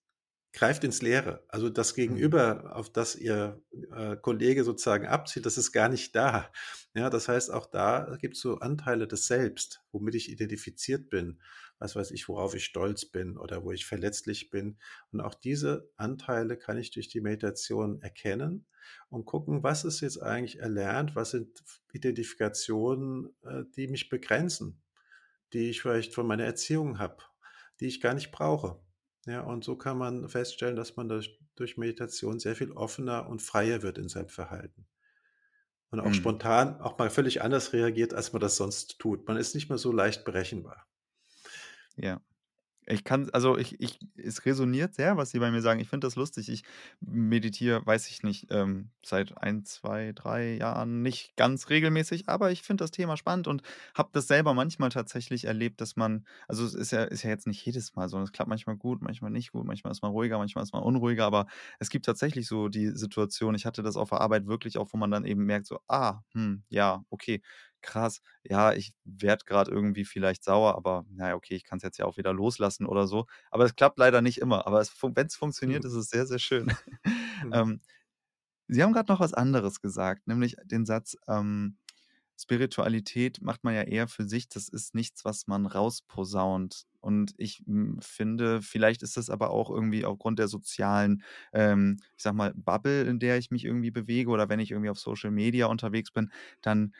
greift ins Leere. Also das mhm. Gegenüber, auf das Ihr äh, Kollege sozusagen abzieht, das ist gar nicht da. Ja, das heißt, auch da gibt es so Anteile des Selbst, womit ich identifiziert bin. Was weiß ich, worauf ich stolz bin oder wo ich verletzlich bin. Und auch diese Anteile kann ich durch die Meditation erkennen und gucken, was ist jetzt eigentlich erlernt, was sind Identifikationen, äh, die mich begrenzen, die ich vielleicht von meiner Erziehung habe, die ich gar nicht brauche. Ja, und so kann man feststellen, dass man durch, durch Meditation sehr viel offener und freier wird in seinem Verhalten. Und auch mhm. spontan auch mal völlig anders reagiert, als man das sonst tut. Man ist nicht mehr so leicht berechenbar. Ja. Ich kann, also ich, ich, es resoniert sehr, was Sie bei mir sagen. Ich finde das lustig. Ich meditiere, weiß ich nicht, ähm, seit ein, zwei, drei Jahren nicht ganz regelmäßig, aber ich finde das Thema spannend und habe das selber manchmal tatsächlich erlebt, dass man, also es ist ja, ist ja jetzt nicht jedes Mal, sondern es klappt manchmal gut, manchmal nicht gut, manchmal ist man ruhiger, manchmal ist man unruhiger, aber es gibt tatsächlich so die Situation, ich hatte das auf der Arbeit wirklich auch, wo man dann eben merkt, so, ah, hm, ja, okay, krass, ja, ich werde gerade irgendwie vielleicht sauer, aber naja, okay, ich kann es jetzt ja auch wieder loslassen oder so. Aber es klappt leider nicht immer. Aber wenn es funktioniert, mhm. ist es sehr, sehr schön. Mhm. [LAUGHS] ähm, Sie haben gerade noch was anderes gesagt, nämlich den Satz, ähm, Spiritualität macht man ja eher für sich, das ist nichts, was man rausposaunt. Und ich hm, finde, vielleicht ist das aber auch irgendwie aufgrund der sozialen, ähm, ich sag mal, Bubble, in der ich mich irgendwie bewege oder wenn ich irgendwie auf Social Media unterwegs bin, dann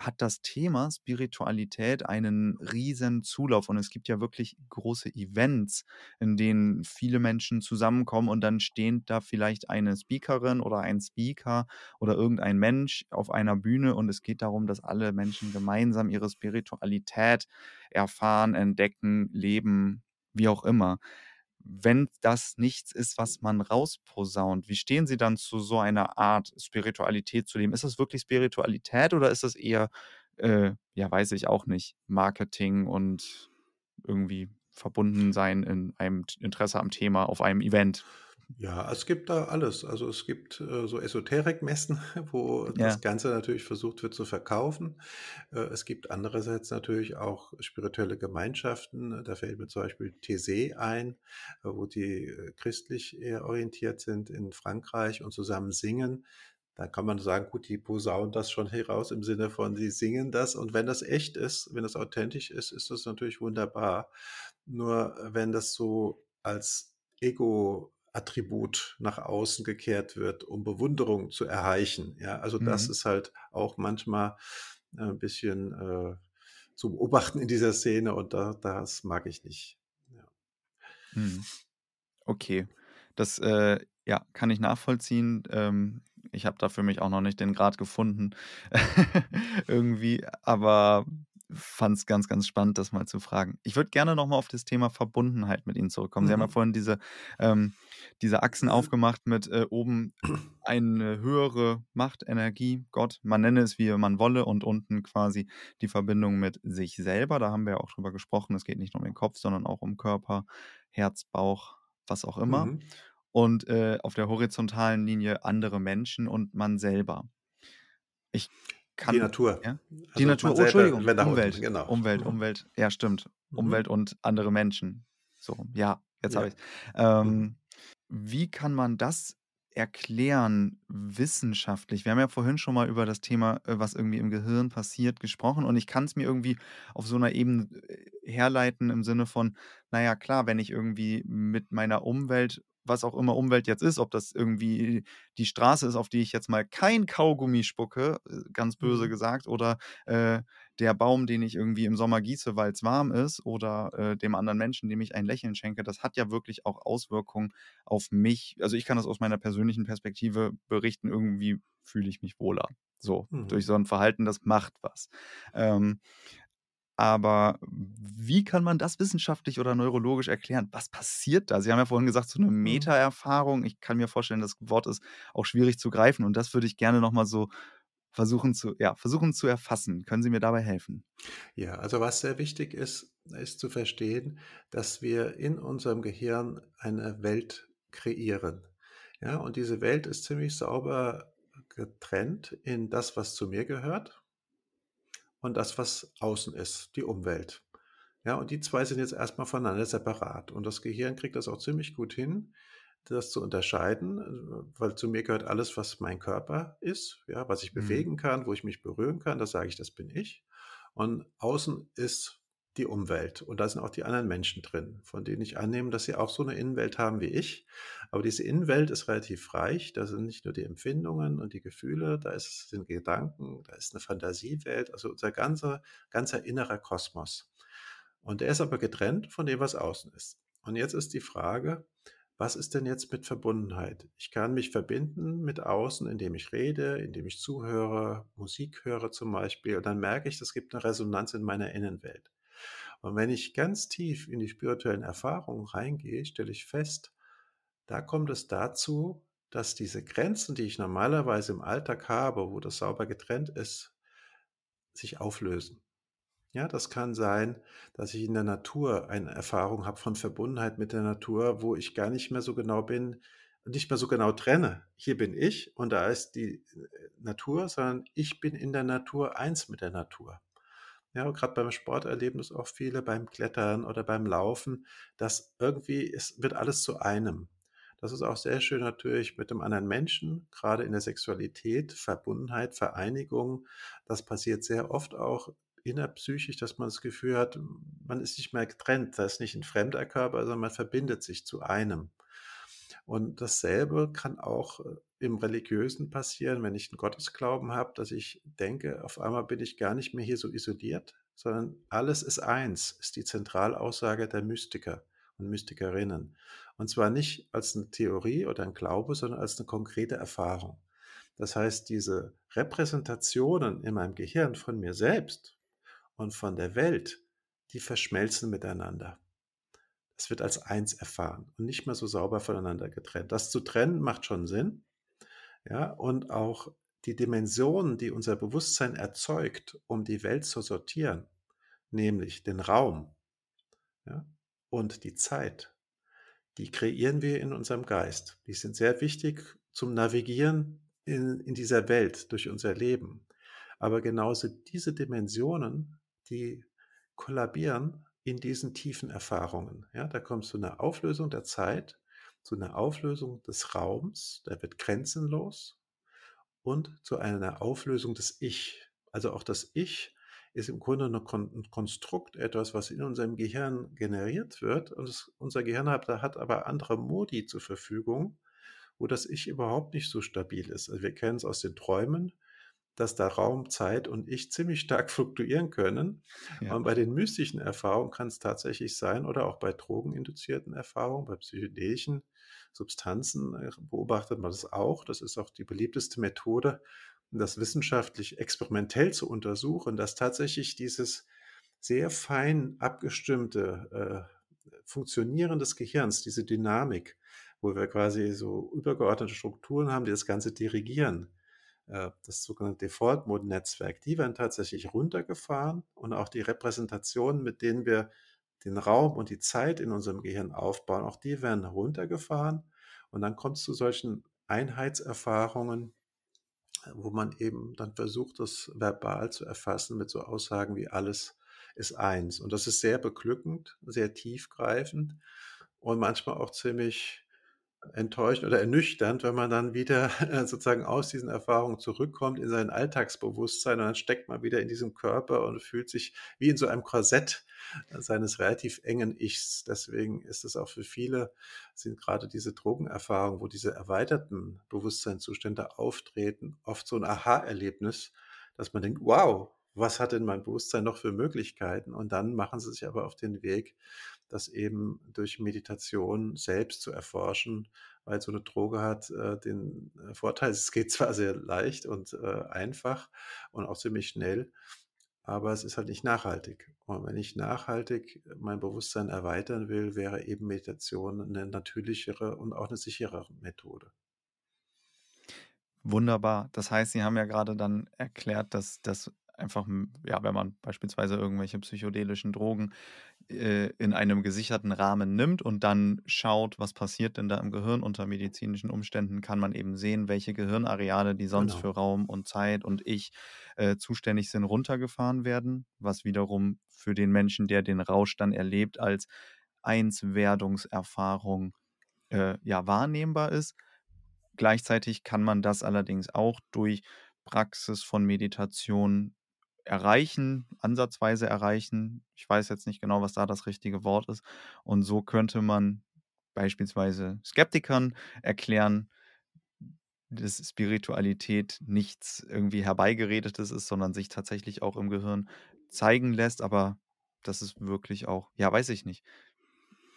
hat das Thema Spiritualität einen riesen Zulauf und es gibt ja wirklich große Events, in denen viele Menschen zusammenkommen und dann stehen da vielleicht eine Speakerin oder ein Speaker oder irgendein Mensch auf einer Bühne und es geht darum, dass alle Menschen gemeinsam ihre Spiritualität erfahren, entdecken, leben, wie auch immer wenn das nichts ist, was man rausposaunt, wie stehen Sie dann zu so einer Art Spiritualität zu leben? Ist das wirklich Spiritualität oder ist das eher, äh, ja, weiß ich auch nicht, Marketing und irgendwie verbunden sein in einem Interesse am Thema auf einem Event? Ja, es gibt da alles. Also es gibt äh, so Esoterikmessen, [LAUGHS] wo Ja. das Ganze natürlich versucht wird zu verkaufen. Äh, es gibt andererseits natürlich auch spirituelle Gemeinschaften. Da fällt mir zum Beispiel Thésée ein, äh, wo die äh, christlich eher orientiert sind in Frankreich und zusammen singen. Da kann man sagen, gut, die posaunen das schon heraus im Sinne von, sie singen das. Und wenn das echt ist, wenn das authentisch ist, ist das natürlich wunderbar. Nur äh, wenn das so als Ego Attribut nach außen gekehrt wird, um Bewunderung zu erreichen. Ja, also das mhm. ist halt auch manchmal äh, ein bisschen äh, zu beobachten in dieser Szene und da, das mag ich nicht. Ja. Mhm. Okay, das äh, ja, kann ich nachvollziehen. Ähm, ich habe da für mich auch noch nicht den Grad gefunden, [LAUGHS] irgendwie, aber fand es ganz, ganz spannend, das mal zu fragen. Ich würde gerne nochmal auf das Thema Verbundenheit mit Ihnen zurückkommen. Sie haben ja mhm. vorhin diese, ähm, diese Achsen mhm. aufgemacht mit äh, oben eine höhere Macht, Energie, Gott, man nenne es wie man wolle und unten quasi die Verbindung mit sich selber. Da haben wir ja auch drüber gesprochen. Es geht nicht nur um den Kopf, sondern auch um Körper, Herz, Bauch, was auch immer. Mhm. Und äh, auf der horizontalen Linie andere Menschen und man selber. Ich kann. Die Natur. Ja? Also die Natur, oh, Entschuldigung. Umwelt, genau. Umwelt, Umwelt, ja, stimmt. Mhm. Umwelt und andere Menschen. So, ja, jetzt ja. habe ich ähm, mhm. Wie kann man das erklären wissenschaftlich? Wir haben ja vorhin schon mal über das Thema, äh, was irgendwie im Gehirn passiert, gesprochen und ich kann es mir irgendwie auf so einer Ebene äh, herleiten im Sinne von, naja, klar, wenn ich irgendwie mit meiner Umwelt was auch immer Umwelt jetzt ist, ob das irgendwie die Straße ist, auf die ich jetzt mal kein Kaugummi spucke, äh, ganz böse mhm. gesagt, oder äh, der Baum, den ich irgendwie im Sommer gieße, weil es warm ist, oder äh, dem anderen Menschen, dem ich ein Lächeln schenke, das hat ja wirklich auch Auswirkungen auf mich. Also ich kann das aus meiner persönlichen Perspektive berichten, irgendwie fühle ich mich wohler. So, mhm. durch so ein Verhalten, das macht was. Ähm, aber wie kann man das wissenschaftlich oder neurologisch erklären? Was passiert da? Sie haben ja vorhin gesagt, so eine mhm. Meta-Erfahrung. Ich kann mir vorstellen, das Wort ist auch schwierig zu greifen. Und das würde ich gerne nochmal so versuchen zu, ja, versuchen zu erfassen. Können Sie mir dabei helfen? Ja, also was sehr wichtig ist, ist zu verstehen, dass wir in unserem Gehirn eine Welt kreieren. Ja, und diese Welt ist ziemlich sauber getrennt in das, was zu mir gehört und das, was außen ist, die Umwelt. Ja, und die zwei sind jetzt erstmal voneinander separat. Und das Gehirn kriegt das auch ziemlich gut hin, das zu unterscheiden, äh, weil zu mir gehört alles, was mein Körper ist, ja, was ich Mhm. bewegen kann, wo ich mich berühren kann, das sage ich, das bin ich. Und außen ist die Umwelt und da sind auch die anderen Menschen drin, von denen ich annehme, dass sie auch so eine Innenwelt haben wie ich. Aber diese Innenwelt ist relativ reich, da sind nicht nur die Empfindungen und die Gefühle, da ist, sind Gedanken, da ist eine Fantasiewelt, also unser ganzer, ganzer innerer Kosmos. Und der ist aber getrennt von dem, was außen ist. Und jetzt ist die Frage, was ist denn jetzt mit Verbundenheit? Ich kann mich verbinden mit außen, indem ich rede, indem ich zuhöre, Musik höre zum Beispiel. Und dann merke ich, es gibt eine Resonanz in meiner Innenwelt. Und wenn ich ganz tief in die spirituellen Erfahrungen reingehe, stelle ich fest, da kommt es dazu, dass diese Grenzen, die ich normalerweise im Alltag habe, wo das sauber getrennt ist, sich auflösen. Ja, das kann sein, dass ich in der Natur eine Erfahrung habe von Verbundenheit mit der Natur, wo ich gar nicht mehr so genau bin, nicht mehr so genau trenne. Hier bin ich und da ist die äh, Natur, sondern ich bin in der Natur eins mit der Natur. Ja, gerade beim Sport erleben das auch viele, beim Klettern oder beim Laufen, dass irgendwie es wird alles zu einem. Das ist auch sehr schön natürlich mit dem anderen Menschen, gerade in der Sexualität, Verbundenheit, Vereinigung. Das passiert sehr oft auch innerpsychisch, dass man das Gefühl hat, man ist nicht mehr getrennt. Da ist nicht ein fremder Körper, sondern man verbindet sich zu einem. Und dasselbe kann auch äh, im Religiösen passieren, wenn ich einen Gottesglauben habe, dass ich denke, auf einmal bin ich gar nicht mehr hier so isoliert, sondern alles ist eins, ist die Zentralaussage der Mystiker und Mystikerinnen. Und zwar nicht als eine Theorie oder ein Glaube, sondern als eine konkrete Erfahrung. Das heißt, diese Repräsentationen in meinem Gehirn von mir selbst und von der Welt, die verschmelzen miteinander. Es wird als eins erfahren und nicht mehr so sauber voneinander getrennt. Das zu trennen macht schon Sinn. Ja, und auch die Dimensionen, die unser Bewusstsein erzeugt, um die Welt zu sortieren, nämlich den Raum ja, und die Zeit, die kreieren wir in unserem Geist. Die sind sehr wichtig zum Navigieren in, in dieser Welt durch unser Leben. Aber genauso diese Dimensionen, die kollabieren in diesen tiefen Erfahrungen. Ja, da kommt zu einer Auflösung der Zeit, zu einer Auflösung des Raums, der wird grenzenlos und zu einer Auflösung des Ich. Also auch das Ich ist im Grunde ein Konstrukt, etwas, was in unserem Gehirn generiert wird. Und das, unser Gehirn hat, hat aber andere Modi zur Verfügung, wo das Ich überhaupt nicht so stabil ist. Also wir kennen es aus den Träumen dass da Raum, Zeit und Ich ziemlich stark [LAUGHS] fluktuieren können. Ja. Und bei den mystischen Erfahrungen kann es tatsächlich sein, oder auch bei drogeninduzierten Erfahrungen, bei psychedelischen Substanzen äh, beobachtet man das auch. Das ist auch die beliebteste Methode, das wissenschaftlich experimentell zu untersuchen, dass tatsächlich dieses sehr fein abgestimmte äh, Funktionieren des Gehirns, diese Dynamik, wo wir quasi so übergeordnete Strukturen haben, die das Ganze dirigieren, das sogenannte Default-Mode-Netzwerk, die werden tatsächlich runtergefahren und auch die Repräsentationen, mit denen wir den Raum und die Zeit in unserem Gehirn aufbauen, auch die werden runtergefahren und dann kommt es zu solchen Einheitserfahrungen, wo man eben dann versucht, das verbal zu erfassen mit so Aussagen wie alles ist eins. Und das ist sehr beglückend, sehr tiefgreifend und manchmal auch ziemlich enttäuschend oder ernüchternd, wenn man dann wieder [LAUGHS] sozusagen aus diesen Erfahrungen zurückkommt in sein Alltagsbewusstsein und dann steckt man wieder in diesem Körper und fühlt sich wie in so einem Korsett seines relativ engen Ichs. Deswegen ist es auch für viele, sind gerade diese Drogenerfahrungen, wo diese erweiterten Bewusstseinszustände auftreten, oft so ein Aha-Erlebnis, dass man denkt, wow, was hat denn mein Bewusstsein noch für Möglichkeiten? Und dann machen sie sich aber auf den Weg, das eben durch Meditation selbst zu erforschen, weil so eine Droge hat äh, den äh, Vorteil, es geht zwar sehr leicht und äh, einfach und auch ziemlich schnell, aber es ist halt nicht nachhaltig. Und wenn ich nachhaltig mein Bewusstsein erweitern will, wäre eben Meditation eine natürlichere und auch eine sichere Methode. Wunderbar. Das heißt, Sie haben ja gerade dann erklärt, dass das einfach, ja, wenn man beispielsweise irgendwelche psychedelischen Drogen äh, in einem gesicherten Rahmen nimmt und dann schaut, was passiert denn da im Gehirn unter medizinischen Umständen, kann man eben sehen, welche Gehirnareale, die sonst genau. für Raum und Zeit und ich äh, zuständig sind, runtergefahren werden, was wiederum für den Menschen, der den Rausch dann erlebt, als Einswerdungserfahrung äh, ja, wahrnehmbar ist. Gleichzeitig kann man das allerdings auch durch Praxis von Meditation erreichen, ansatzweise erreichen. Ich weiß jetzt nicht genau, was da das richtige Wort ist. Und so könnte man beispielsweise Skeptikern erklären, dass Spiritualität nichts irgendwie herbeigeredetes ist, sondern sich tatsächlich auch im Gehirn zeigen lässt, aber dass es wirklich auch, ja, weiß ich nicht,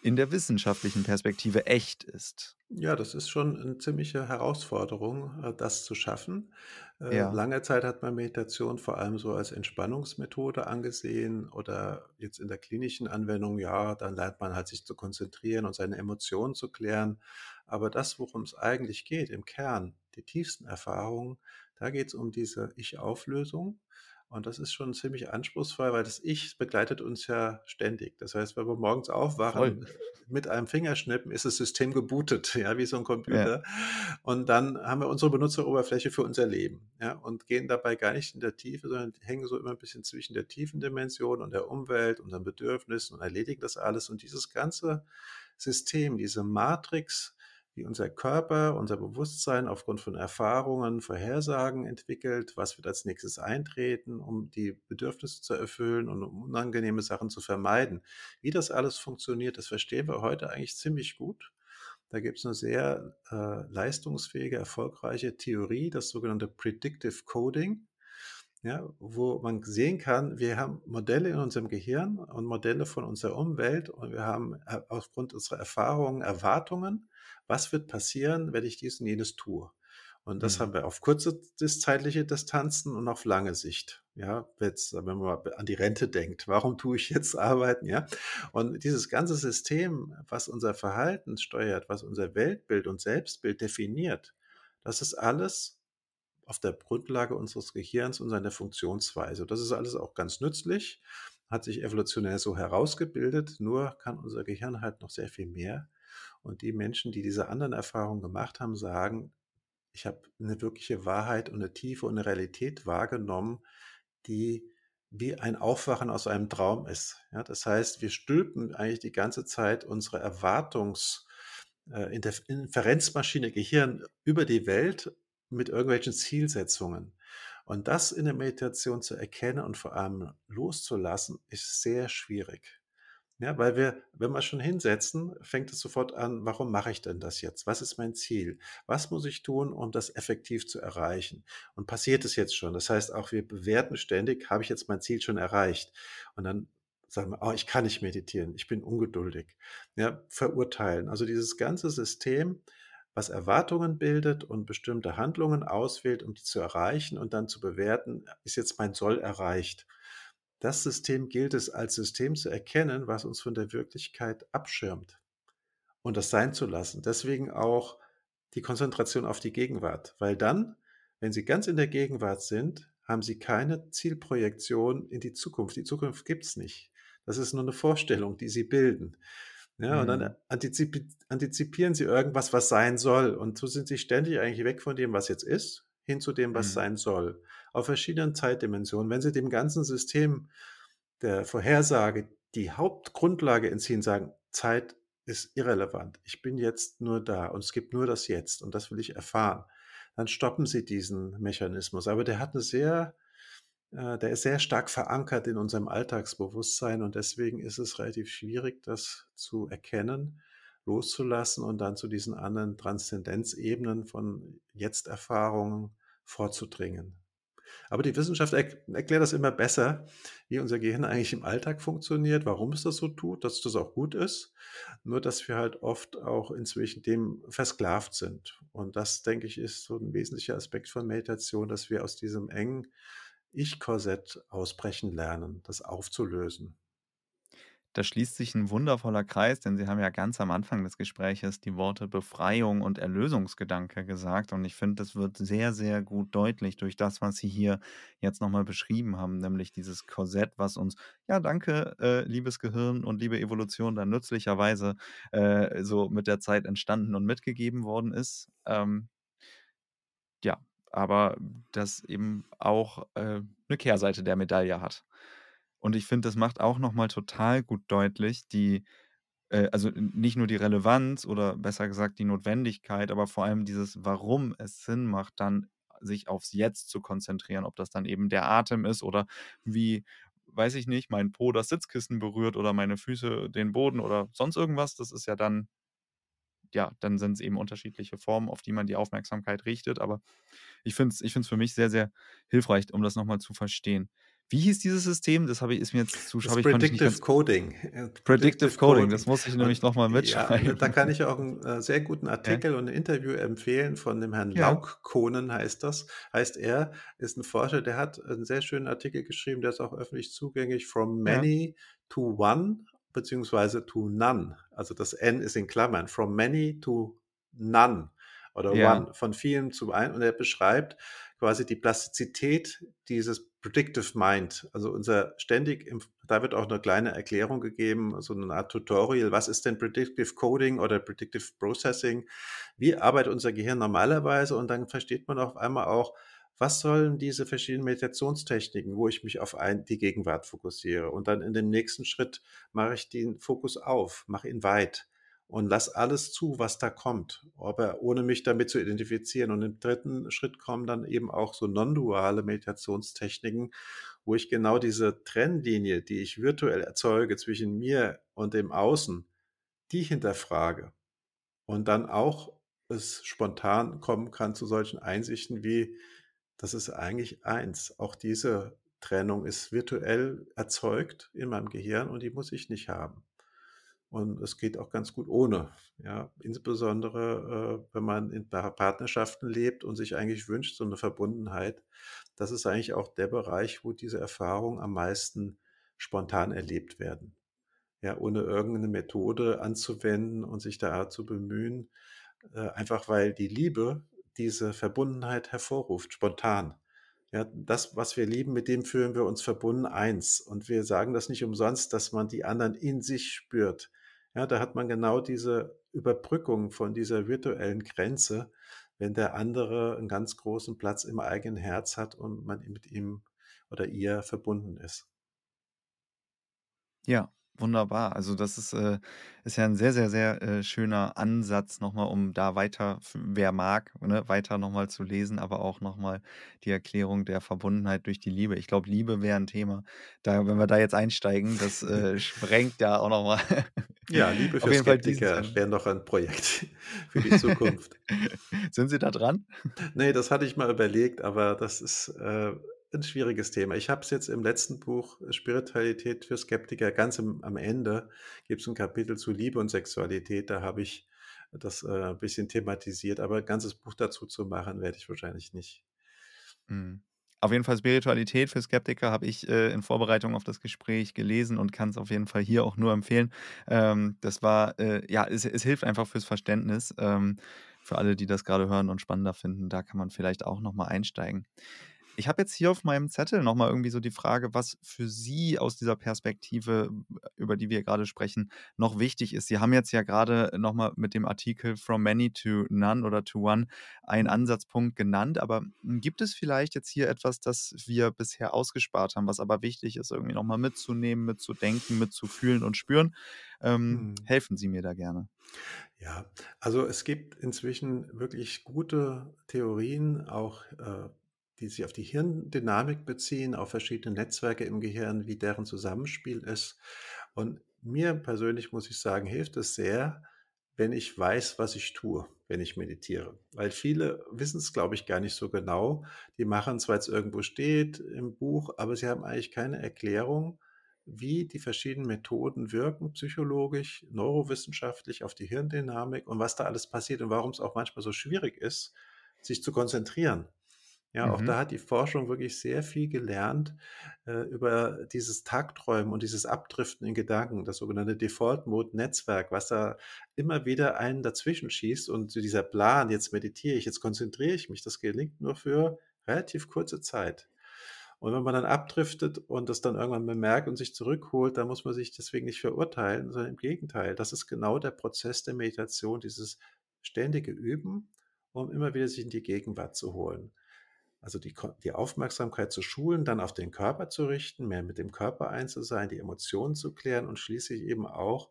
in der wissenschaftlichen Perspektive echt ist. Ja, das ist schon eine ziemliche Herausforderung, äh, das zu schaffen. Äh, Ja. lange Zeit hat man Meditation vor allem so als Entspannungsmethode angesehen oder jetzt in der klinischen Anwendung, ja, dann lernt man halt sich zu konzentrieren und seine Emotionen zu klären. Aber das, worum es eigentlich geht, im Kern, die tiefsten Erfahrungen, da geht es um diese Ich-Auflösung. Und das ist schon ziemlich anspruchsvoll, weil das Ich begleitet uns ja ständig. Das heißt, wenn wir morgens Voll. aufwachen, mit einem Fingerschnippen ist das System gebootet, [LAUGHS] ja, wie so ein Ja. Computer. Und dann haben wir unsere Benutzeroberfläche für unser Leben, ja, und gehen dabei gar nicht in der Tiefe, sondern hängen so immer ein bisschen zwischen der tiefen Dimension und der Umwelt, unseren Bedürfnissen und erledigen das alles. Und dieses ganze System, diese Matrix, wie unser Körper, unser Bewusstsein aufgrund von Erfahrungen, Vorhersagen entwickelt, was wird als nächstes eintreten, um die Bedürfnisse zu erfüllen und um unangenehme Sachen zu vermeiden. Wie das alles funktioniert, das verstehen wir heute eigentlich ziemlich gut. Da gibt es eine sehr äh, leistungsfähige, erfolgreiche Theorie, das sogenannte Predictive Coding, ja, wo man sehen kann, wir haben Modelle in unserem Gehirn und Modelle von unserer Umwelt und wir haben äh, aufgrund unserer Erfahrungen Erwartungen, was wird passieren, wenn ich dies und jenes tue. Und das Mhm. haben wir auf kurze zeitliche Distanzen und auf lange Sicht. Ja, jetzt, wenn man an die Rente denkt, warum tue ich jetzt [LAUGHS] arbeiten? Ja, und dieses ganze System, was unser Verhalten steuert, was unser Weltbild und Selbstbild definiert, das ist alles auf der Grundlage unseres Gehirns und seiner Funktionsweise. Das ist alles auch ganz nützlich, hat sich evolutionär so herausgebildet, nur kann unser Gehirn halt noch sehr viel mehr. Und die Menschen, die diese anderen Erfahrungen gemacht haben, sagen, ich habe eine wirkliche Wahrheit und eine Tiefe und eine Realität wahrgenommen, die wie ein Aufwachen aus einem Traum ist. Ja, das heißt, wir stülpen eigentlich die ganze Zeit unsere Erwartungs- äh, Gehirn über die Welt mit irgendwelchen Zielsetzungen. Und das in der Meditation zu erkennen und vor allem loszulassen, ist sehr schwierig. Ja, weil wir, wenn wir schon hinsetzen, fängt es sofort an, warum mache ich denn das jetzt? Was ist mein Ziel? Was muss ich tun, um das effektiv zu erreichen? Und passiert es jetzt schon? Das heißt, auch wir bewerten ständig, habe ich jetzt mein Ziel schon erreicht? Und dann sagen wir, oh, ich kann nicht meditieren, ich bin ungeduldig. Ja, verurteilen. Also dieses ganze System, was Erwartungen bildet und bestimmte Handlungen auswählt, um die zu erreichen und dann zu bewerten, ist jetzt mein Soll erreicht. Das System gilt es als System zu erkennen, was uns von der Wirklichkeit abschirmt und das sein zu lassen. Deswegen auch die Konzentration auf die Gegenwart, weil dann, wenn Sie ganz in der Gegenwart sind, haben Sie keine Zielprojektion in die Zukunft. Die Zukunft gibt es nicht. Das ist nur eine Vorstellung, die Sie bilden. Ja, und dann Mhm. antizipi antizipieren Sie irgendwas, was sein soll. Und so sind Sie ständig eigentlich weg von dem, was jetzt ist, hin zu dem, was Mhm. sein soll. Auf verschiedenen Zeitdimensionen. Wenn Sie dem ganzen System der Vorhersage die Hauptgrundlage entziehen, sagen, Zeit ist irrelevant. Ich bin jetzt nur da und es gibt nur das Jetzt und das will ich erfahren. Dann stoppen Sie diesen Mechanismus. Aber der hat eine sehr, äh, der ist sehr stark verankert in unserem Alltagsbewusstsein und deswegen ist es relativ schwierig, das zu erkennen, loszulassen und dann zu diesen anderen Transzendenzebenen von Jetzt-Erfahrungen vorzudringen. Aber die Wissenschaft erk erklärt das immer besser, wie unser Gehirn eigentlich im Alltag funktioniert, warum es das so tut, dass das auch gut ist. Nur, dass wir halt oft auch inzwischen dem versklavt sind. Und das, denke ich, ist so ein wesentlicher Aspekt von Meditation, dass wir aus diesem engen Ich-Korsett ausbrechen lernen, das aufzulösen. Da schließt sich ein wundervoller Kreis, denn Sie haben ja ganz am Anfang des Gespräches die Worte Befreiung und Erlösungsgedanke gesagt. Und ich finde, das wird sehr, sehr gut deutlich durch das, was Sie hier jetzt nochmal beschrieben haben, nämlich dieses Korsett, was uns, ja, danke, äh, liebes Gehirn und liebe Evolution, dann nützlicherweise äh, so mit der Zeit entstanden und mitgegeben worden ist. Ähm, ja, aber das eben auch äh, eine Kehrseite der Medaille hat. Und ich finde, das macht auch nochmal total gut deutlich die äh, also nicht nur die Relevanz oder besser gesagt die Notwendigkeit, aber vor allem dieses, warum es Sinn macht, dann sich aufs Jetzt zu konzentrieren, ob das dann eben der Atem ist oder wie, weiß ich nicht, mein Po das Sitzkissen berührt oder meine Füße den Boden oder sonst irgendwas. Das ist ja dann, ja, dann sind es eben unterschiedliche Formen, auf die man die Aufmerksamkeit richtet. Aber ich finde es ich für mich sehr, sehr hilfreich, um das nochmal zu verstehen. Wie hieß dieses System? Das habe ich, ist mir jetzt zu Das ich, Predictive ganz. Coding. Äh, Predictive Coding, das muss ich nämlich nochmal ja, da mitschreiben. kann ich auch einen äh, sehr guten Ja, Artikel und ein Interview empfehlen von dem Herrn ja, Laukkonen heißt das. Heißt er, ist ein Forscher, der hat einen sehr schönen Artikel geschrieben, der ist auch öffentlich zugänglich, From ja, Many to One beziehungsweise to None. Also das N ist in Klammern. From Many to None oder ja, One. Von vielen zu ein. Und er beschreibt quasi die Plastizität dieses Predictive Mind. Also unser ständig, im, da wird auch eine kleine Erklärung gegeben, so eine Art Tutorial. Was ist denn Predictive Coding oder Predictive Processing? Wie arbeitet unser Gehirn normalerweise? Und dann versteht man auf einmal auch, was sollen diese verschiedenen Meditationstechniken, wo ich mich auf ein, die Gegenwart fokussiere? Und dann in dem nächsten Schritt mache ich den Fokus auf, mache ihn weit und lass alles zu, was da kommt, aber ohne mich damit zu identifizieren. Und im dritten Schritt kommen dann eben auch so non-duale Meditationstechniken, wo ich genau diese Trennlinie, die ich virtuell erzeuge zwischen mir und dem Außen, die hinterfrage und dann auch es spontan kommen kann zu solchen Einsichten wie, das ist eigentlich eins. Auch diese Trennung ist virtuell erzeugt in meinem Gehirn und die muss ich nicht haben. Und es geht auch ganz gut ohne. Ja, insbesondere, äh, wenn man in Pa- Partnerschaften lebt und sich eigentlich wünscht, so eine Verbundenheit. Das ist eigentlich auch der Bereich, wo diese Erfahrungen am meisten spontan erlebt werden. Ja, ohne irgendeine Methode anzuwenden und sich da zu bemühen, äh, einfach weil die Liebe diese Verbundenheit hervorruft, spontan. Ja, das, was wir lieben, mit dem fühlen wir uns verbunden eins. Und wir sagen das nicht umsonst, dass man die anderen in sich spürt. Ja, da hat man genau diese Überbrückung von dieser virtuellen Grenze, wenn der andere einen ganz großen Platz im eigenen Herz hat und man mit ihm oder ihr verbunden ist. ja, wunderbar. Also das ist, äh, ist ja ein sehr, sehr, sehr äh, schöner Ansatz nochmal, um da weiter, wer mag, ne, weiter nochmal zu lesen, aber auch nochmal die Erklärung der Verbundenheit durch die Liebe. Ich glaube, Liebe wäre ein Thema. Da, wenn wir da jetzt einsteigen, das äh, sprengt ja auch nochmal [LAUGHS] Ja, Liebe auf für jeden diesen Skeptiker wäre noch ein Projekt [LAUGHS] für die Zukunft. [LAUGHS] Sind Sie da dran? Nee, das hatte ich mal überlegt, aber das ist äh, ein schwieriges Thema. Ich habe es jetzt im letzten Buch äh, Spiritualität für Skeptiker ganz im, am Ende gibt es ein Kapitel zu Liebe und Sexualität. Da habe ich das äh, ein bisschen thematisiert, aber ein ganzes Buch dazu zu machen, werde ich wahrscheinlich nicht. Mhm. Auf jeden Fall Spiritualität für Skeptiker habe ich äh, in Vorbereitung auf das Gespräch gelesen und kann es auf jeden Fall hier auch nur empfehlen. Ähm, das war, äh, ja, es, es hilft einfach fürs Verständnis. Ähm, für alle, die das gerade hören und spannender finden, da kann man vielleicht auch nochmal einsteigen. Ich habe jetzt hier auf meinem Zettel nochmal irgendwie so die Frage, was für Sie aus dieser Perspektive, über die wir gerade sprechen, noch wichtig ist. Sie haben jetzt ja gerade nochmal mit dem Artikel From Many to None oder to One einen Ansatzpunkt genannt, aber gibt es vielleicht jetzt hier etwas, das wir bisher ausgespart haben, was aber wichtig ist, irgendwie nochmal mitzunehmen, mitzudenken, mitzufühlen und spüren? Ähm, Hm. helfen Sie mir da gerne. Ja, also es gibt inzwischen wirklich gute Theorien, auch äh, die sich auf die Hirndynamik beziehen, auf verschiedene Netzwerke im Gehirn, wie deren Zusammenspiel ist. Und mir persönlich muss ich sagen, hilft es sehr, wenn ich weiß, was ich tue, wenn ich meditiere. Weil viele wissen es, glaube ich, gar nicht so genau. Die machen zwar jetzt irgendwo steht im Buch, aber sie haben eigentlich keine Erklärung, wie die verschiedenen Methoden wirken, psychologisch, neurowissenschaftlich auf die Hirndynamik und was da alles passiert und warum es auch manchmal so schwierig ist, sich zu konzentrieren. Ja, auch Mhm. da hat die Forschung wirklich sehr viel gelernt äh, über dieses Tagträumen und dieses Abdriften in Gedanken, das sogenannte Default-Mode-Netzwerk, was da immer wieder einen dazwischen schießt und dieser Plan, jetzt meditiere ich, jetzt konzentriere ich mich, das gelingt nur für relativ kurze Zeit. Und wenn man dann abdriftet und das dann irgendwann bemerkt und sich zurückholt, dann muss man sich deswegen nicht verurteilen, sondern im Gegenteil. Das ist genau der Prozess der Meditation, dieses ständige Üben, um immer wieder sich in die Gegenwart zu holen. Also die, die Aufmerksamkeit zu schulen, dann auf den Körper zu richten, mehr mit dem Körper eins die Emotionen zu klären und schließlich eben auch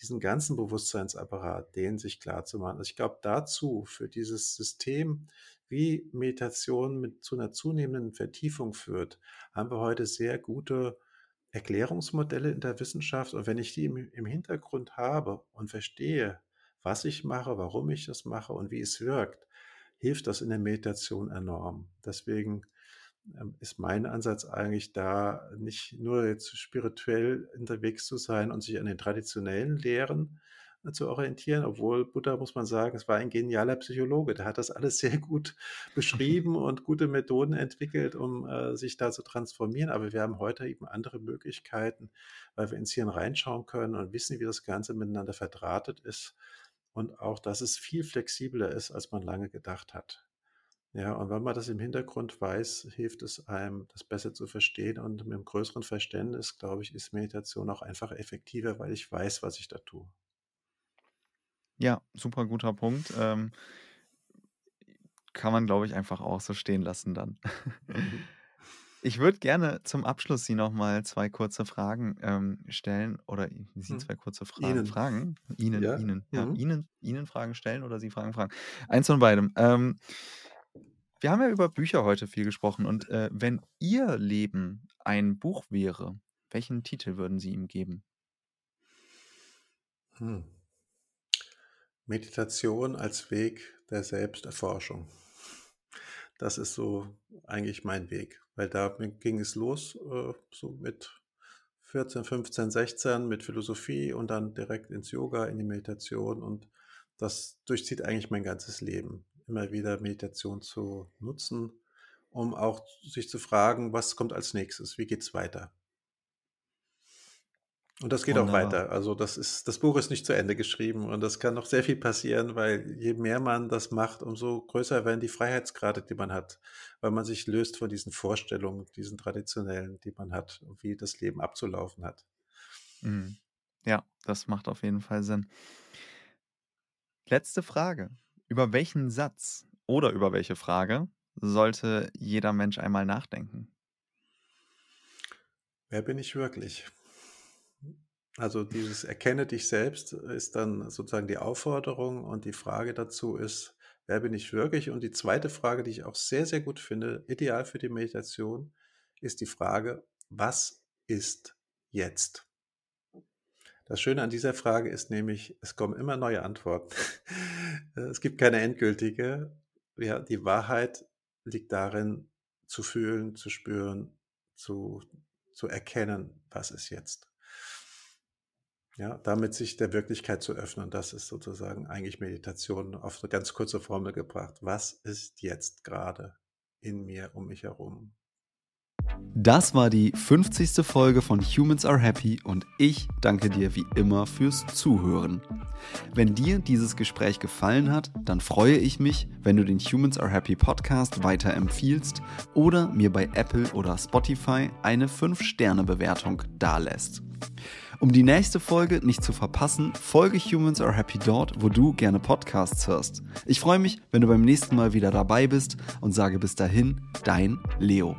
diesen ganzen Bewusstseinsapparat, den sich klar zu machen. Also ich glaube, dazu, für dieses System, wie Meditation mit zu einer zunehmenden Vertiefung führt, haben wir heute sehr gute Erklärungsmodelle in der Wissenschaft. Und wenn ich die im, im Hintergrund habe und verstehe, was ich mache, warum ich das mache und wie es wirkt, hilft das in der Meditation enorm. Deswegen ähm, ist mein Ansatz eigentlich da, nicht nur jetzt spirituell unterwegs zu sein und sich an den traditionellen Lehren äh, zu orientieren, obwohl Buddha, muss man sagen, es war ein genialer Psychologe. Der hat das alles sehr gut [LAUGHS] beschrieben und gute Methoden entwickelt, um äh, sich da zu transformieren. Aber wir haben heute eben andere Möglichkeiten, weil wir ins Hirn reinschauen können und wissen, wie das Ganze miteinander verdrahtet ist und auch, dass es viel flexibler ist, als man lange gedacht hat. Ja, und wenn man das im Hintergrund weiß, hilft es einem, das besser zu verstehen. Und mit einem größeren Verständnis, glaube ich, ist Meditation auch einfach effektiver, weil ich weiß, was ich da tue. Ja, super guter Punkt. Ähm, kann man, glaube ich, einfach auch so stehen lassen dann. Mhm. Ich würde gerne zum Abschluss Sie noch mal zwei kurze Fragen ähm, stellen oder Sie hm. zwei kurze Fra Ihnen. Fragen. Ihnen, ja. Ihnen, ja, mhm. Ihnen, Ihnen Fragen stellen oder Sie Fragen fragen. Eins von beidem. Ähm, wir haben ja über Bücher heute viel gesprochen und äh, wenn Ihr Leben ein Buch wäre, welchen Titel würden Sie ihm geben? Hm. Meditation als Weg der Selbsterforschung. Das ist so eigentlich mein Weg, weil da ging es los, äh, so mit 14, 15, 16 mit Philosophie und dann direkt ins Yoga, in die Meditation und das durchzieht eigentlich mein ganzes Leben. Immer wieder Meditation zu nutzen, um auch sich zu fragen, was kommt als nächstes, wie geht es weiter. Und das geht Wunderbar. auch weiter. Also das ist, das Buch ist nicht zu Ende geschrieben und das kann noch sehr viel passieren, weil je mehr man das macht, umso größer werden die Freiheitsgrade, die man hat, weil man sich löst von diesen Vorstellungen, diesen traditionellen, die man hat, wie das Leben abzulaufen hat. Mhm. Ja, das macht auf jeden Fall Sinn. Letzte Frage. Über welchen Satz oder über welche Frage sollte jeder Mensch einmal nachdenken? Wer bin ich wirklich? Also dieses Erkenne dich selbst ist dann sozusagen die Aufforderung und die Frage dazu ist, wer bin ich wirklich? Und die zweite Frage, die ich auch sehr, sehr gut finde, ideal für die Meditation, ist die Frage, was ist jetzt? Das Schöne an dieser Frage ist nämlich, es kommen immer neue Antworten. [LAUGHS] es gibt keine endgültige. Ja, die Wahrheit liegt darin, zu fühlen, zu spüren, zu, zu erkennen, was ist jetzt. Ja, damit sich der Wirklichkeit zu öffnen. Das ist sozusagen eigentlich Meditation auf eine ganz kurze Formel gebracht. Was ist jetzt gerade in mir, um mich herum? Das war die 50. Folge von Humans Are Happy und ich danke dir wie immer fürs Zuhören. Wenn dir dieses Gespräch gefallen hat, dann freue ich mich, wenn du den Humans Are Happy Podcast weiterempfiehlst oder mir bei Apple oder Spotify eine 5-Sterne-Bewertung dalässt. Um die nächste Folge nicht zu verpassen, folge Humans Are Happy dort, wo du gerne Podcasts hörst. Ich freue mich, wenn du beim nächsten Mal wieder dabei bist und sage bis dahin, dein Leo.